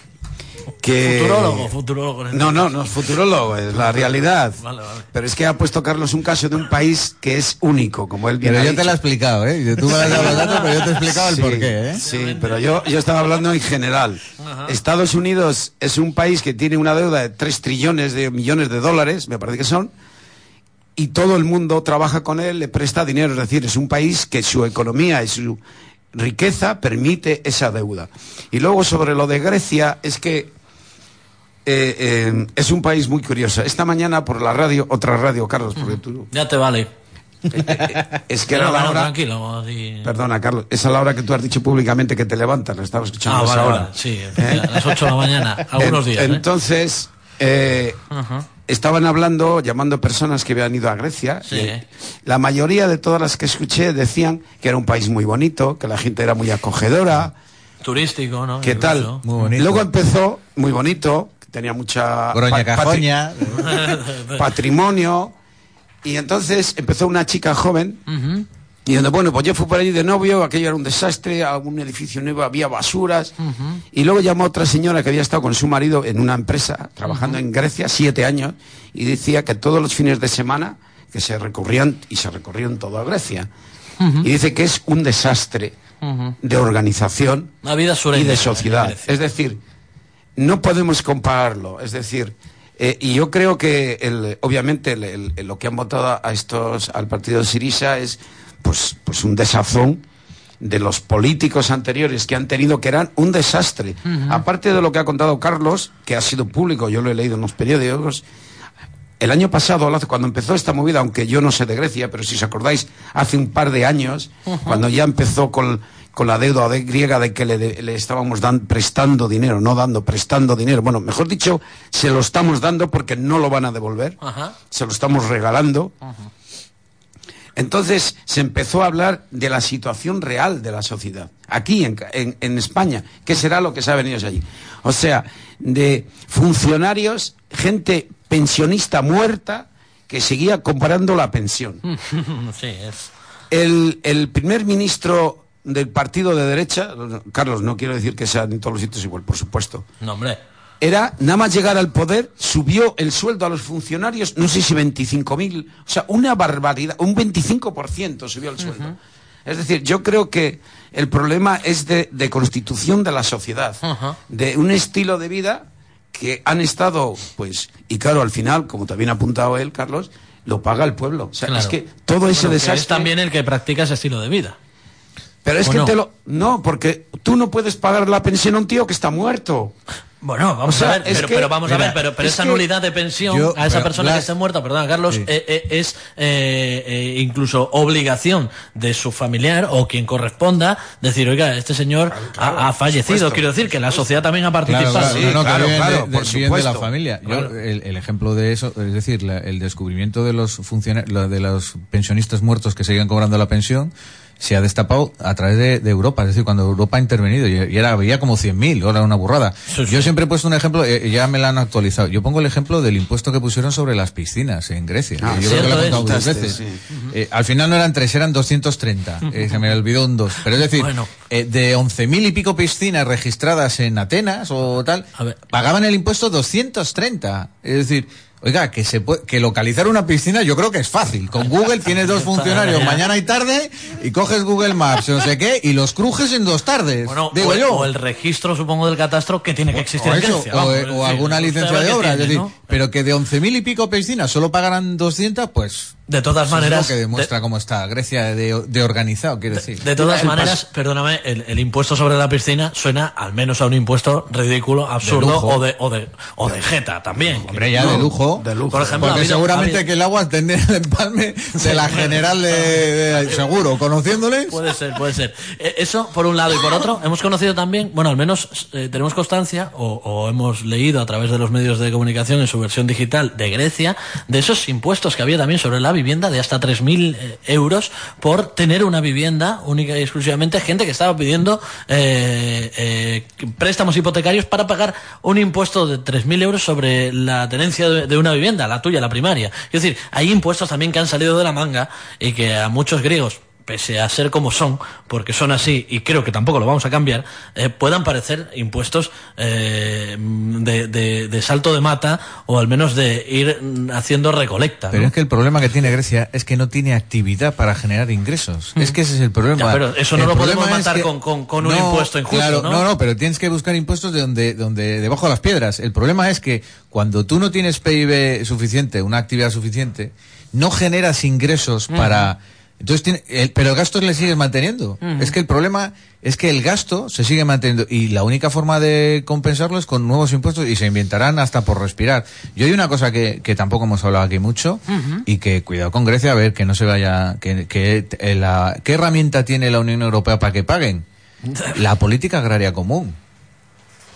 Que Futurólogo, futurólogo. No, no, no es futurólogo, es la realidad. Vale, vale. Pero es que ha puesto Carlos un caso de un país que es único, como él bien Pero ha yo dicho. te lo he explicado, ¿eh? Tú me has dado los datos, pero yo te he explicado el Sí, porqué, ¿eh? Sí, pero yo, yo estaba hablando en general. Estados Unidos es un país que tiene una deuda de 3 trillones de millones de dólares, me parece que son, y todo el mundo trabaja con él, le presta dinero. Es decir, es un país que su economía y su riqueza permite esa deuda. Y luego sobre lo de Grecia, es que eh, eh, es un país muy curioso. Esta mañana por la radio, otra radio, Carlos, porque tú... Ya te vale. Es que era la hora... Perdona, Carlos, es a la hora que tú has dicho públicamente que te levantas, lo estaba escuchando Ah, a esa vale, hora. vale. Sí, a las 8 de la mañana, algunos días. ¿eh? Entonces, eh. Estaban hablando, llamando personas que habían ido a Grecia. Sí. la mayoría de todas las que escuché decían que era un país muy bonito, que la gente era muy acogedora. Turístico, ¿no? ¿Qué tal? Incluso. Luego empezó, muy bonito, tenía mucha... Groña pa- patri- <laughs> patrimonio. Y entonces empezó una chica joven donde, bueno, pues yo fui por allí de novio, aquello era un desastre, algún edificio nuevo, había basuras. Y luego llamó otra señora que había estado con su marido en una empresa, trabajando en Grecia, siete años, y decía que todos los fines de semana que se recorrían, y se recorrían toda Grecia. Y dice que es un desastre de organización La vida sureña. y de sociedad. Es decir, no podemos compararlo. Es decir, eh, y yo creo que el- obviamente el- el- el- lo que han votado a estos al partido de Sirisa es pues, pues un desazón de los políticos anteriores que han tenido que eran un desastre. Aparte de lo que ha contado Carlos, que ha sido público, yo lo he leído en los periódicos, el año pasado, cuando empezó esta movida, aunque yo no sé de Grecia, pero si os acordáis, hace un par de años, cuando ya empezó con, con la deuda de- griega de que le, le estábamos dan- prestando dinero, no dando, prestando dinero. Bueno, mejor dicho, se lo estamos dando porque no lo van a devolver, se lo estamos regalando. Entonces se empezó a hablar de la situación real de la sociedad, aquí en, Ca- en- en España, ¿qué será lo que saben ellos allí? O sea, de funcionarios, gente pensionista muerta que seguía comparando la pensión. <laughs> sí, es. El, el primer ministro del partido de derecha, Carlos, no quiero decir que sea en todos los sitios igual, por supuesto, No, hombre. Era nada más llegar al poder, subió el sueldo a los funcionarios, no sé si 25.000, o sea, una barbaridad, un 25% subió el sueldo. Es decir, yo creo que el problema es de, de constitución de la sociedad, de un estilo de vida que han estado, pues, y claro, al final, como también ha apuntado él, Carlos, lo paga el pueblo. O sea, Claro. es que todo ese que desastre... Es también el que practica ese estilo de vida. Pero es ¿O que no? te lo... No, porque tú no puedes pagar la pensión a un tío que está muerto. Bueno, vamos O sea, a ver, es pero, que- pero vamos a ver, pero, pero es esa nulidad de pensión yo- a esa pero, persona que esté muerta, perdón, Carlos, Sí. eh, eh, es eh, eh, incluso obligación de su familiar o quien corresponda decir, oiga, este señor ha, ha fallecido. supuesto, Quiero decir que la sociedad también ha Claro, participado. claro, no, no, claro, claro, de- de- por viven de la familia. Yo, el, el ejemplo de eso, es decir, la- el descubrimiento de los funciona- la- de los pensionistas muertos que seguían cobrando la pensión, se ha destapado a través de, de Europa, es decir, cuando Europa ha intervenido y, y era, había como 100.000, ahora una burrada. Yo siempre he puesto un ejemplo, eh, ya me la han actualizado. Yo pongo el ejemplo del impuesto que pusieron sobre las piscinas en Grecia. Ah, yo creo que lo he contado es. dos veces. Sí. Eh, al final no eran tres, eran 230. Eh, se me olvidó un dos. Pero es decir, Bueno. eh, de 11.000 y pico piscinas registradas en Atenas o tal, pagaban el impuesto 230. Es decir, oiga, que se puede, que localizar una piscina yo creo que es fácil. Con Google <laughs> tienes dos funcionarios mañana y tarde y coges Google Maps, no sé qué, y los crujes en dos tardes. Bueno, digo o, yo. o el registro, supongo, del catastro que tiene que existir O en eso, Grecia. o, vamos, alguna licencia de obra, es decir, ¿no? pero que de 11.000 y pico piscinas solo pagaran 200, pues... De todas eso es maneras, lo que demuestra cómo está Grecia de, de organizado, quiero decir. De todas El maneras, perdóname, el, el impuesto sobre la piscina suena al menos a un impuesto ridículo, absurdo lujo. o de, o de o de jeta también. Hombre, ya de lujo. Por ejemplo, ha Porque habido- seguramente ha habido- que el agua tendría el empalme de la general de, de- <laughs> seguro, conociéndoles. Puede ser, puede ser. Eh, Eso por un lado y por otro, hemos conocido también, bueno, al menos eh, tenemos constancia o, o hemos leído a través de los medios de comunicación en su versión digital de Grecia, de esos impuestos que había también sobre la vivienda de hasta 3.000 eh, euros por tener una vivienda única y exclusivamente, gente que estaba pidiendo eh, eh, préstamos hipotecarios para pagar un impuesto de 3.000 euros sobre la tenencia de, de una vivienda, la tuya, la primaria. Es decir, hay impuestos también que han salido de la manga y que a muchos griegos pese a ser como son, porque son así y creo que tampoco lo vamos a cambiar, eh, puedan parecer impuestos eh, de, de- de salto de mata o al menos de ir mm, haciendo recolecta. Pero ¿no? es que el problema que tiene Grecia es que no tiene actividad para generar ingresos. Es que ese es el problema. Ya, pero eso no El lo podemos es matar que- con, con- con un impuesto injusto, claro, ¿no? no, no, pero tienes que buscar impuestos de donde, donde debajo de las piedras. El problema es que cuando tú no tienes PIB suficiente, una actividad suficiente, no generas ingresos para entonces tiene, el- pero el gasto le sigues manteniendo. Es que el problema es que el gasto se sigue manteniendo y la única forma de compensarlo es con nuevos impuestos y se inventarán hasta por respirar. Yo hay una cosa que, que tampoco hemos hablado aquí mucho y que cuidado con Grecia a ver que no se vaya que, que eh, la, qué herramienta tiene la Unión Europea para que paguen <laughs> la política agraria común.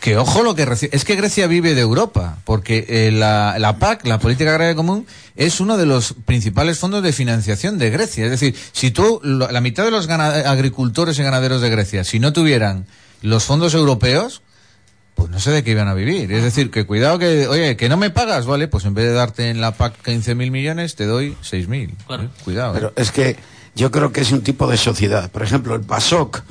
Que ojo lo que recibe. Es que Grecia vive de Europa, porque eh, la, la PAC, la Política Agraria Común, es uno de los principales fondos de financiación de Grecia. Es decir, si tú, lo- la mitad de los agricultores y ganaderos de Grecia, si no tuvieran los fondos europeos, pues no sé de qué iban a vivir. Es decir, que cuidado que, oye, que no me pagas, ¿vale? Pues en vez de darte en la PAC 15.000 millones, te doy 6.000. ¿eh? Cuidado. ¿eh? Pero es que yo creo que es un tipo de sociedad. Por ejemplo, el PASOK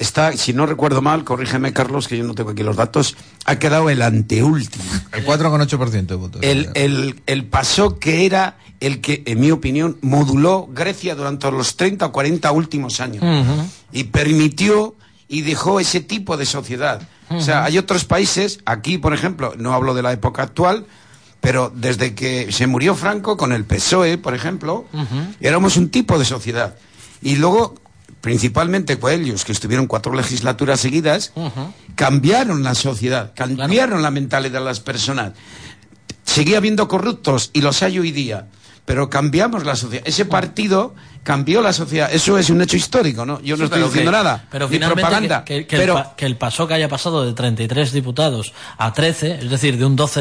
está, si no recuerdo mal, corrígeme Carlos, que yo no tengo aquí los datos, ha quedado el anteúltimo. El 4,8% de votos. El, el, el PASOK que era el que, en mi opinión, moduló Grecia durante los 30 o 40 últimos años y permitió y dejó ese tipo de sociedad. O sea, hay otros países, aquí por ejemplo, no hablo de la época actual, pero desde que se murió Franco con el PSOE, por ejemplo, éramos un tipo de sociedad. Y luego, principalmente Coelhos, que estuvieron cuatro legislaturas seguidas, cambiaron la sociedad, cambiaron la mentalidad de las personas. Seguía habiendo corruptos y los hay hoy día, pero cambiamos la sociedad. Ese partido cambió la sociedad. Eso es un hecho histórico, ¿no? Yo no Sí, estoy diciendo que- nada. Pero ni finalmente propaganda. que, que- que pero el, pa- que el PASOK haya pasado de 33 diputados a 13, es decir, de un 12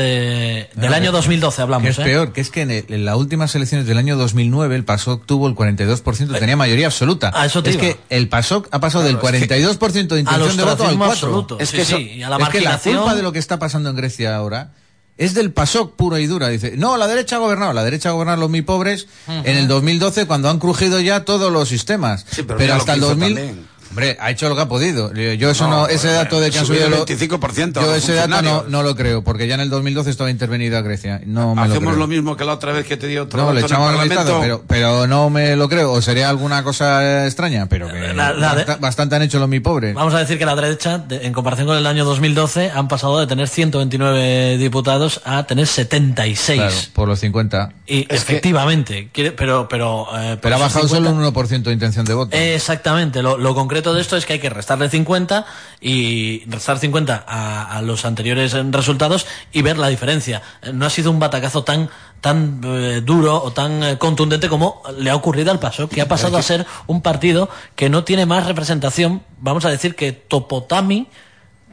del año que- 2012 hablamos, Que es ¿eh? peor, que es que en, el- en las últimas elecciones del año 2009 el PASOK tuvo el 42%, tenía mayoría absoluta. a eso te es iba. que el PASOK ha pasado Claro, del es que- 42% de intención de voto al ostracismo 4%. absoluto, Es sí, que, sí, eso- y a la es que la culpa de lo que está pasando en Grecia ahora es del PASOK pura y dura. Dice, no, la derecha ha gobernado, la derecha ha gobernado los muy pobres en el 2012 cuando han crujido ya todos los sistemas. pero pero hasta el que hizo 2000... también. Hombre, ha hecho lo que ha podido. Yo eso No, no, ese pues, dato de que han subido subido el lo- 25% Yo ese dato no, no lo creo, porque ya en el 2012 estaba intervenida Grecia. No me lo hacemos creo. lo mismo que la otra vez que te dio otro No, le echamos el Parlamento. pero, pero no me lo creo. O sería alguna cosa eh, extraña, pero que La- la de- basta- bastante han hecho los mi pobres. Vamos a decir que la derecha, de- en comparación con el año 2012, han pasado de tener 129 diputados a tener 76. Claro, por los 50. Y efectivamente, quiere- pero pero eh, Pero ha bajado 50 solo un 1% de intención de voto. Exactamente, lo, lo concreto de esto es que hay que restarle 50 y restar 50 a, a los anteriores resultados y ver la diferencia. No ha sido un batacazo tan tan eh, duro o tan eh, contundente como le ha ocurrido al paso, que ha pasado a ser un partido que no tiene más representación, vamos a decir que Topotami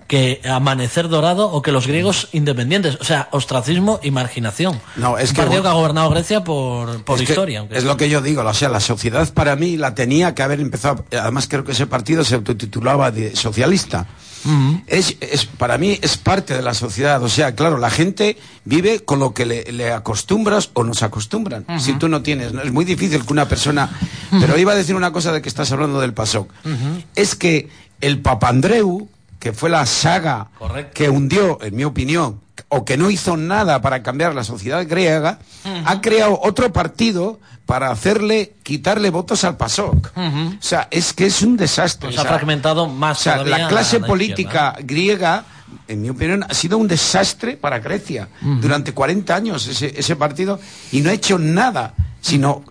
que Amanecer Dorado o que los griegos independientes. O sea, ostracismo y marginación. No, es Un que- partido que ha gobernado Grecia por, por historia. aunque es lo que yo digo, o sea, la sociedad para mí la tenía que haber empezado, además creo que ese partido se autotitulaba de socialista. Es, es- para mí es parte de la sociedad, o sea, claro, la gente vive con lo que le, le acostumbras o nos acostumbran. Si tú no tienes, ¿no? es muy difícil que una persona... Pero iba a decir una cosa de que estás hablando del PASOK. Es que el Papandreou, que fue la saga que hundió, en mi opinión, o que no hizo nada para cambiar la sociedad griega, ha creado otro partido para hacerle, quitarle votos al PASOK. O sea, es que es un desastre. Pues ha O sea, fragmentado más o sea, la clase la política griega, en mi opinión, ha sido un desastre para Grecia. Durante 40 años ese, ese partido y no ha hecho nada, sino...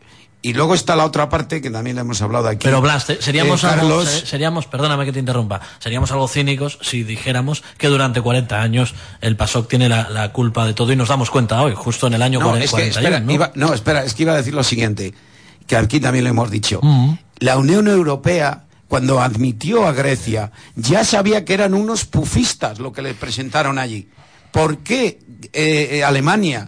Y luego está la otra parte que también le hemos hablado aquí. Pero Blas, te- seríamos, Eh, algo, Carlos, seríamos, perdóname que te interrumpa, seríamos algo cínicos si dijéramos que durante 40 años el PASOK tiene la, la culpa de todo y nos damos cuenta hoy, justo en el año no, 40, es que, 41, espera, ¿no? iba- no, espera, es que iba a decir lo siguiente, que aquí también lo hemos dicho. Mm. La Unión Europea, cuando admitió a Grecia, ya sabía que eran unos pufistas lo que le presentaron allí. ¿Por qué eh, eh, Alemania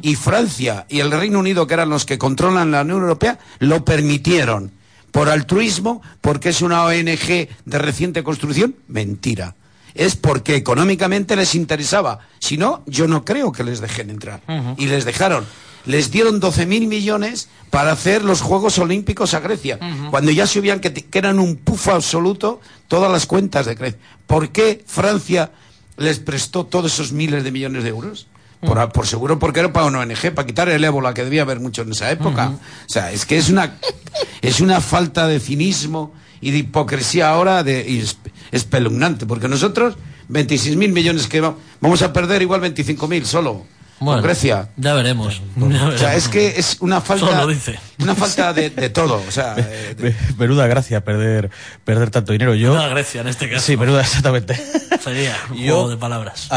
y Francia y el Reino Unido, que eran los que controlan la Unión Europea, lo permitieron? ¿Por altruismo? ¿Porque es una ONG de reciente construcción? Mentira. Es porque económicamente les interesaba. Si no, yo no creo que les dejen entrar. Y les dejaron. Les dieron 12.000 millones para hacer los Juegos Olímpicos a Grecia, cuando ya sabían que, que eran un pufo absoluto todas las cuentas de Grecia. ¿Por qué Francia les prestó todos esos miles de millones de euros? Por, por seguro porque era para una ONG, para quitar el ébola, que debía haber mucho en esa época. O sea, es que es una, es una falta de cinismo y de hipocresía ahora de, y es- espeluznante, porque nosotros 26.000 millones que va- vamos a perder igual 25.000 solo. Bueno, con Grecia. Ya veremos. ya O sea, es que es una falta, Solo dice. una falta de, de todo. O sea, <laughs> de- Menuda gracia perder, perder tanto dinero. Yo, Menuda Grecia en este caso. Sí, menuda, exactamente. Sería un Yo- juego de palabras.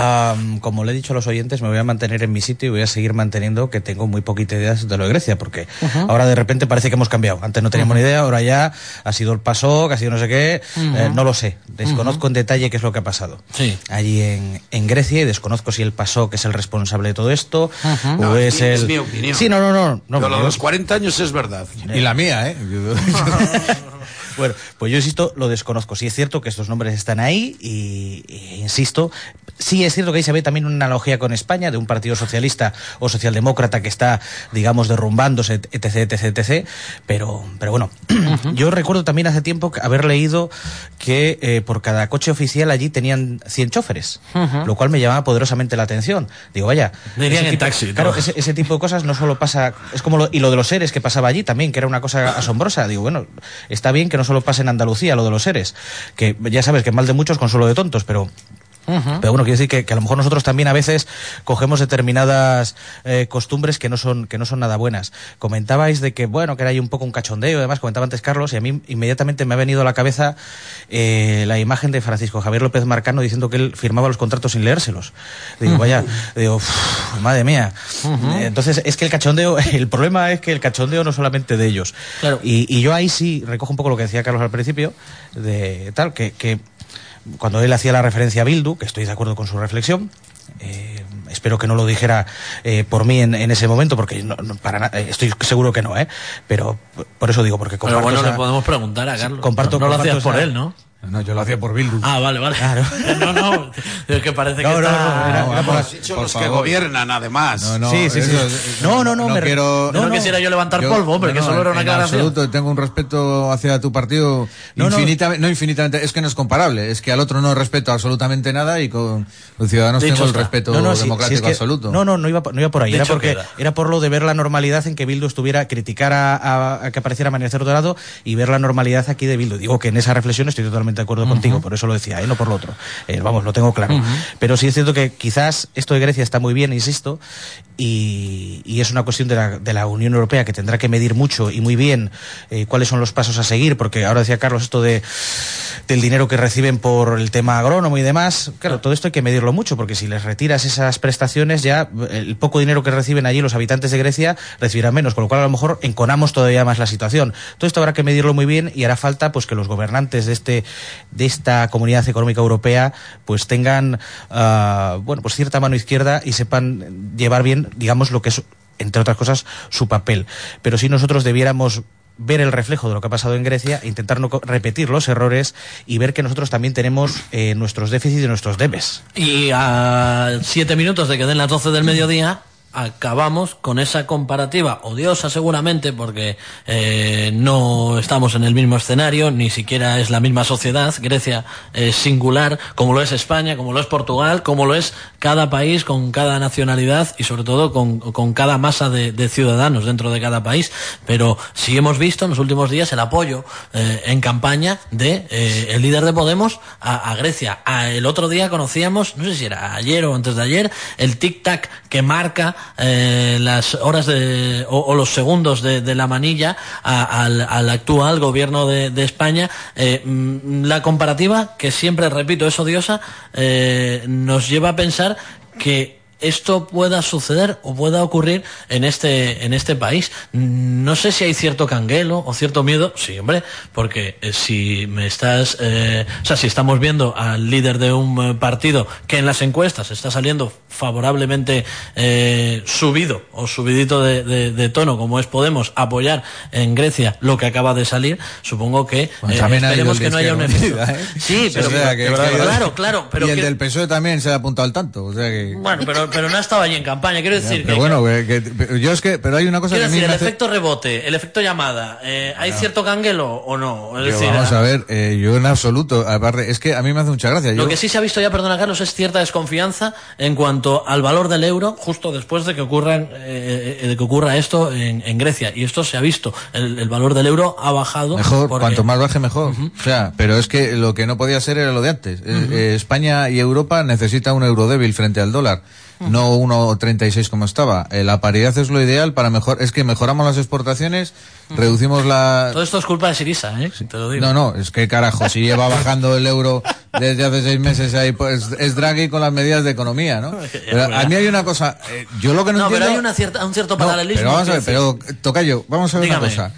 Como le he dicho a los oyentes, me voy a mantener en mi sitio y voy a seguir manteniendo que tengo muy poquita idea de lo de Grecia, porque ahora de repente parece que hemos cambiado. Antes no teníamos ni idea, ahora ya ha sido el paso, que ha sido no sé qué, eh, no lo sé. Desconozco en detalle qué es lo que ha pasado. Sí. Allí en, en Grecia y desconozco si el paso que es el responsable de todo esto o no, es, el... es mi opinión. Sí, no, no, no. no, lo de los 40 años es verdad. Y la mía, ¿eh? <laughs> Bueno, pues yo insisto, lo desconozco. Sí es cierto que estos nombres están ahí y, y insisto, sí es cierto que ahí se ve también una analogía con España de un partido socialista o socialdemócrata que está, digamos, derrumbándose, etc, etc, etc. Pero, pero bueno, yo recuerdo también hace tiempo haber leído que eh, por cada coche oficial allí tenían 100 choferes, lo cual me llamaba poderosamente la atención. Digo, vaya, Dirían ese en tipo- taxi, ¿no? Claro, ese, ese tipo de cosas no solo pasa, es como lo, y lo de los seres que pasaba allí también, que era una cosa asombrosa. Digo, bueno, está bien que no solo pase en Andalucía lo de los seres, que ya sabes que mal de muchos consuelo de tontos, pero pero bueno, quiero decir que, que a lo mejor nosotros también a veces cogemos determinadas eh, costumbres que no son que no son nada buenas. Comentabais de que bueno que era ahí un poco un cachondeo, además comentaba antes Carlos y a mí inmediatamente me ha venido a la cabeza eh, la imagen de Francisco Javier López Marcano diciendo que él firmaba los contratos sin leérselos. Digo, vaya, digo, "Uf, madre mía. Entonces es que el cachondeo, <laughs> el problema es que el cachondeo no solamente de ellos. Claro. Y, y yo ahí sí recojo un poco lo que decía Carlos al principio de tal que, que cuando él hacía la referencia a Bildu, que estoy de acuerdo con su reflexión, eh, espero que no lo dijera eh, por mí en, en ese momento, porque no- no, para eh, estoy seguro que no, ¿eh? Pero por eso digo, porque Pero comparto bueno, esa- le podemos preguntar a Carlos. comparto- no, no lo hacías por esa- él, ¿no? No, yo lo hacía por Bildu. Ah, vale, vale. <laughs> No, no, es que parece No, que no, está... no, era por Has dicho por los que favor. gobiernan, además. No, no, Sí, sí, sí. No, no, no, me quiero. No, quisiera yo levantar polvo, hombre, que solo era una aclaración. absoluto, tengo un respeto hacia tu partido No, no. infinitamente, no. infinitamente, es que no es comparable, es que al otro no respeto absolutamente nada y con los ciudadanos tengo el respeto No, no, democrático sí, es que- absoluto. No, no, no iba, por- no iba por ahí. Era, porque, era por lo de ver la normalidad en que Bildu estuviera, criticar a, a- a que apareciera Amanecer Dorado y ver la normalidad aquí de Bildu. Digo que en esa reflexión estoy totalmente de acuerdo contigo, por eso lo decía, ¿eh? no por lo otro. Eh, vamos, lo tengo claro. Pero sí es cierto que quizás esto de Grecia está muy bien, insisto, y, y es una cuestión de la, de la Unión Europea que tendrá que medir mucho y muy bien eh, cuáles son los pasos a seguir, porque ahora decía Carlos esto de del dinero que reciben por el tema agrónomo y demás, claro, todo esto hay que medirlo mucho, porque si les retiras esas prestaciones, ya el poco dinero que reciben allí los habitantes de Grecia recibirán menos, con lo cual a lo mejor enconamos todavía más la situación. Todo esto habrá que medirlo muy bien y hará falta pues que los gobernantes de este de esta comunidad económica europea pues tengan ah, bueno pues cierta mano izquierda y sepan llevar bien digamos lo que es entre otras cosas su papel pero si nosotros debiéramos ver el reflejo de lo que ha pasado en Grecia, intentar no repetir los errores y ver que nosotros también tenemos eh, nuestros déficits y nuestros debes. Y a siete minutos de que den las 12 del mediodía, acabamos con esa comparativa odiosa seguramente porque eh, no estamos en el mismo escenario, ni siquiera es la misma sociedad. Grecia es singular, como lo es España, como lo es Portugal, como lo es cada país con cada nacionalidad y sobre todo con, con cada masa de, ciudadanos dentro de cada país. Pero sí hemos visto en los últimos días el apoyo eh, en campaña de eh, el líder de Podemos a, Grecia. El otro día conocíamos, no sé si era ayer o antes de ayer, el tic-tac que marca eh, las horas de, o, los segundos de, de la manilla a- al, al actual gobierno de, de España. Eh, mm, la comparativa, que siempre repito es odiosa, eh, nos lleva a pensar que esto pueda suceder o pueda ocurrir en este en este país. No sé si hay cierto canguelo o cierto miedo, sí, hombre, porque eh, si me estás, eh, o sea, si estamos viendo al líder de un eh, partido que en las encuestas está saliendo favorablemente eh, subido o subidito de, de- de tono, como es Podemos, apoyar en Grecia lo que acaba de salir, supongo que Bueno, eh, esperemos que no haya un efecto. Sí, pero, O sea, que- pero- que- claro, claro, pero y el que- del PSOE también se ha apuntado al tanto. O sea que... bueno, pero, pero no estaba allí en campaña, quiero decir pero que, bueno, que- que- yo es que, pero hay una cosa que a mí decir, me el hace- efecto rebote, el efecto llamada, eh, ¿hay cierto canguelo o no? Es decir, vamos ah, a ver, eh, yo en absoluto, aparte, es que a mí me hace mucha gracia. Lo Yo, que sí se ha visto ya, perdona Carlos, es cierta desconfianza en cuanto al valor del euro justo después de que ocurran, eh, eh, de que ocurra esto en, en Grecia. Y esto se ha visto. El, el valor del euro ha bajado. Mejor, porque- cuanto más baje mejor. O sea, pero es que lo que no podía ser era lo de antes. Eh, eh, España y Europa necesita un euro débil frente al dólar, no 1.36 como estaba. Eh, la paridad es lo ideal para mejor. Es que mejoramos las exportaciones, reducimos la. Todo esto es culpa de Sirisa, ¿eh? Te lo digo. No, no, es que carajo, si lleva bajando el euro desde hace seis meses ahí, pues es Draghi con las medidas de economía, ¿no? <laughs> Pero a mí hay una cosa, eh, yo lo que no, No, pero hay una cierta, un cierto No, paralelismo. pero vamos a ver, pero Tocayo, vamos a ver Dígame. una cosa.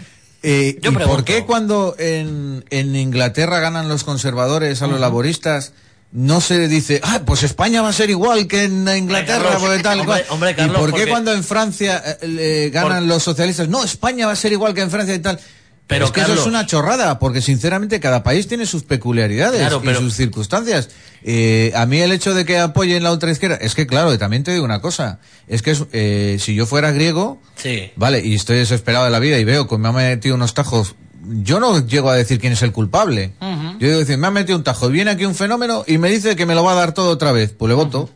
Eh, Yo ¿Y por qué cuando en, en Inglaterra ganan los conservadores a los laboristas no se dice, ah, pues España va a ser igual que en Inglaterra, Carlos, porque tal y hombre, cual"? hombre, ¿Y Carlos, por qué porque- cuando en Francia eh, ganan los socialistas, no, España va a ser igual que en Francia y tal? Pero, es que eso es una chorrada, porque sinceramente cada país tiene sus peculiaridades Claro, y sus circunstancias. Eh, a mí el hecho de que apoyen la ultraizquierda, es que claro, y también te digo una cosa, es que es, eh, si yo fuera griego, Sí. Vale, y estoy desesperado de la vida y veo que me ha metido unos tajos. Yo no llego a decir quién es el culpable. Yo digo decir, me ha metido un tajo, viene aquí un fenómeno y me dice que me lo va a dar todo otra vez. Pues le voto.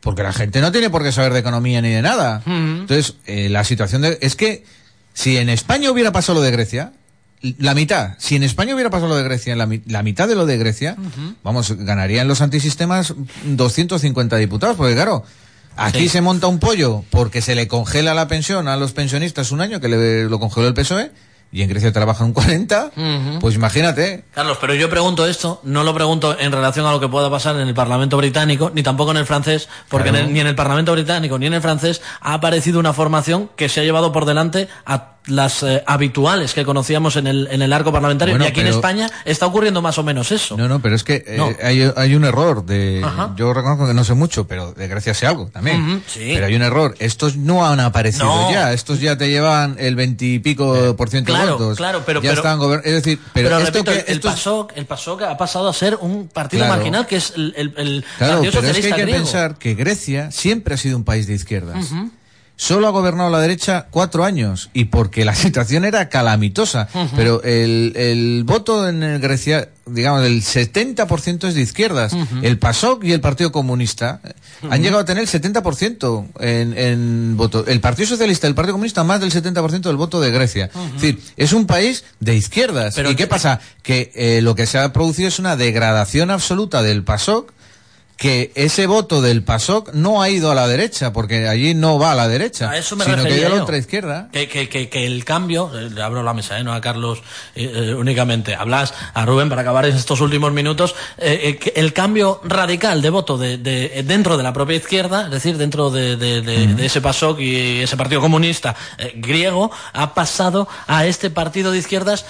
Porque la gente no tiene por qué saber de economía ni de nada. Entonces, eh, la situación de, es que si en España hubiera pasado lo de Grecia, la mitad, si en España hubiera pasado lo de Grecia, la, la mitad de lo de Grecia, vamos, ganarían los antisistemas 250 diputados, porque claro, aquí Sí. se monta un pollo porque se le congela la pensión a los pensionistas un año, que le, lo congeló el PSOE, y en Grecia trabajan <laughs> un 40, Ujú. pues imagínate. Carlos, pero yo pregunto esto, no lo pregunto en relación a lo que pueda pasar en el Parlamento británico, ni tampoco en el francés, porque Claro. en el- ni en el Parlamento británico ni en el francés ha aparecido una formación que se ha llevado por delante a las eh, habituales que conocíamos en el, en el arco parlamentario. Bueno, y aquí en España está ocurriendo más o menos eso. No, no, pero es que eh, No. hay, hay un error de, Ajá. yo reconozco que no sé mucho, pero de Grecia sé algo también. Sí. Pero hay un error. Estos no han aparecido No. ya. Estos ya te llevan el veintipico por ciento de claro, votos. claro, pero- ya pero- están Es decir, pero, Pero, esto repito, que, el, esto es- PASOK, el PASOK ha pasado a ser un partido Claro. marginal que es el, el- el Claro, pero es que hay que griego. pensar que Grecia siempre ha sido un país de izquierdas. Ujú. Solo ha gobernado la derecha cuatro años y porque la <laughs> situación era calamitosa. Pero el, el voto en el Grecia, digamos, el 70% es de izquierdas. El PASOK y el Partido Comunista eh, han llegado a tener el 70% en, en voto. El Partido Socialista y el Partido Comunista más del 70% del voto de Grecia. Es decir, es un país de izquierdas. Pero ¿Y qué pasa? Que eh, lo que se ha producido es una degradación absoluta del PASOK que ese voto del PASOK no ha ido a la derecha, porque allí no va a la derecha, A eso me sino que ha refería ido a la yo. ultraizquierda. Que, que, que, que el cambio, eh, le abro la mesa, eh, no a Carlos eh, eh, únicamente, hablas a Rubén para acabar en estos últimos minutos, eh, el cambio radical de voto de, de- dentro de la propia izquierda, es decir, dentro de, de- ese PASOK y ese Partido Comunista griego, ha pasado a este partido de izquierdas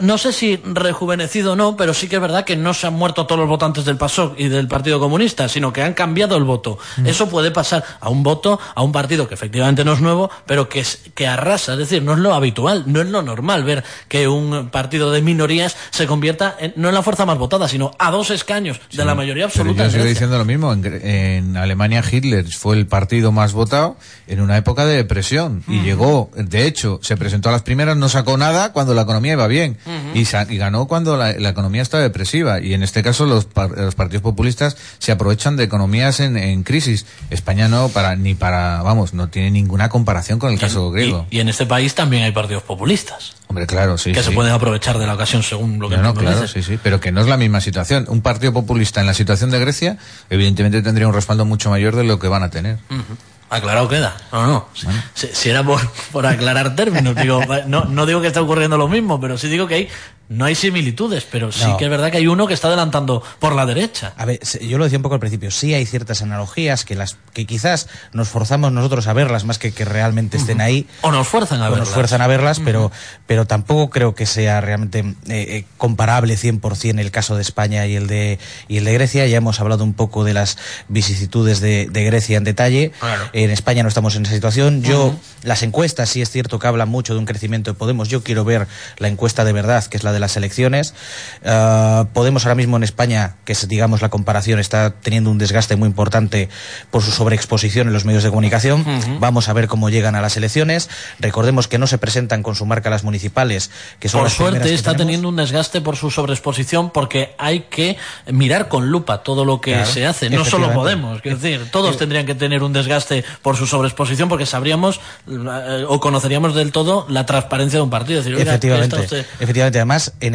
no sé si rejuvenecido o no, pero sí que es verdad que no se han muerto todos los votantes del PASOK y del Partido Comunista, sino que han cambiado el voto. Eso puede pasar a un voto, a un partido que efectivamente no es nuevo, pero que, es, que arrasa. Es decir, no es lo habitual, no es lo normal ver que un partido de minorías se convierta en- no en la fuerza más votada, sino a dos escaños de la mayoría Pero absoluta. yo en sigo diciendo lo mismo. En, Alemania Hitler fue el partido más votado en una época de depresión. Y llegó, de hecho, se presentó a las primeras, no sacó nada cuando la economía iba bien. Y, ganó cuando la, la economía estaba depresiva. Y en este caso los, par- los partidos populistas se aprovechan de economías en, en crisis. España no, para, ni para, vamos, no tiene ninguna comparación con el caso griego. Y en este país también hay partidos populistas Hombre, claro, sí. que sí. se pueden aprovechar de la ocasión según lo que No, no, tú me claro, dices. sí, sí, pero que no es la misma situación. Un partido populista en la situación de Grecia, evidentemente tendría un respaldo mucho mayor de lo que van a tener. Aclarado queda. No, no. Si, si era por, por aclarar términos, digo, <laughs> no, no digo que esté ocurriendo lo mismo, pero sí digo que hay, no hay similitudes, pero sí que es verdad que hay uno que está adelantando por la derecha. A ver, yo lo decía un poco al principio, sí hay ciertas analogías que las que quizás nos forzamos nosotros a verlas más que que realmente estén ahí. O nos fuerzan a o verlas. nos fuerzan a verlas, pero, pero tampoco creo que sea realmente eh, eh, comparable 100% el caso de España y el de, y el de Grecia. Ya hemos hablado un poco de las vicisitudes de, de Grecia en detalle. Claro. En España no estamos en esa situación. Yo, las encuestas sí es cierto que hablan mucho de un crecimiento de Podemos. Yo quiero ver la encuesta de verdad, que es la de las elecciones. Ah, Podemos ahora mismo en España, que es, digamos la comparación, está teniendo un desgaste muy importante por su sobreexposición en los medios de comunicación. Vamos a ver cómo llegan a las elecciones. Recordemos que no se presentan con su marca las municipales, que son Por las suerte está tenemos. teniendo un desgaste por su sobreexposición porque hay que mirar con lupa todo lo que Claro, se hace. No solo. Podemos, quiero decir, todos tendrían que tener un desgaste por su sobreexposición porque sabríamos eh, o conoceríamos del todo la transparencia de un partido. Es decir, Efectivamente, efectivamente. Además, en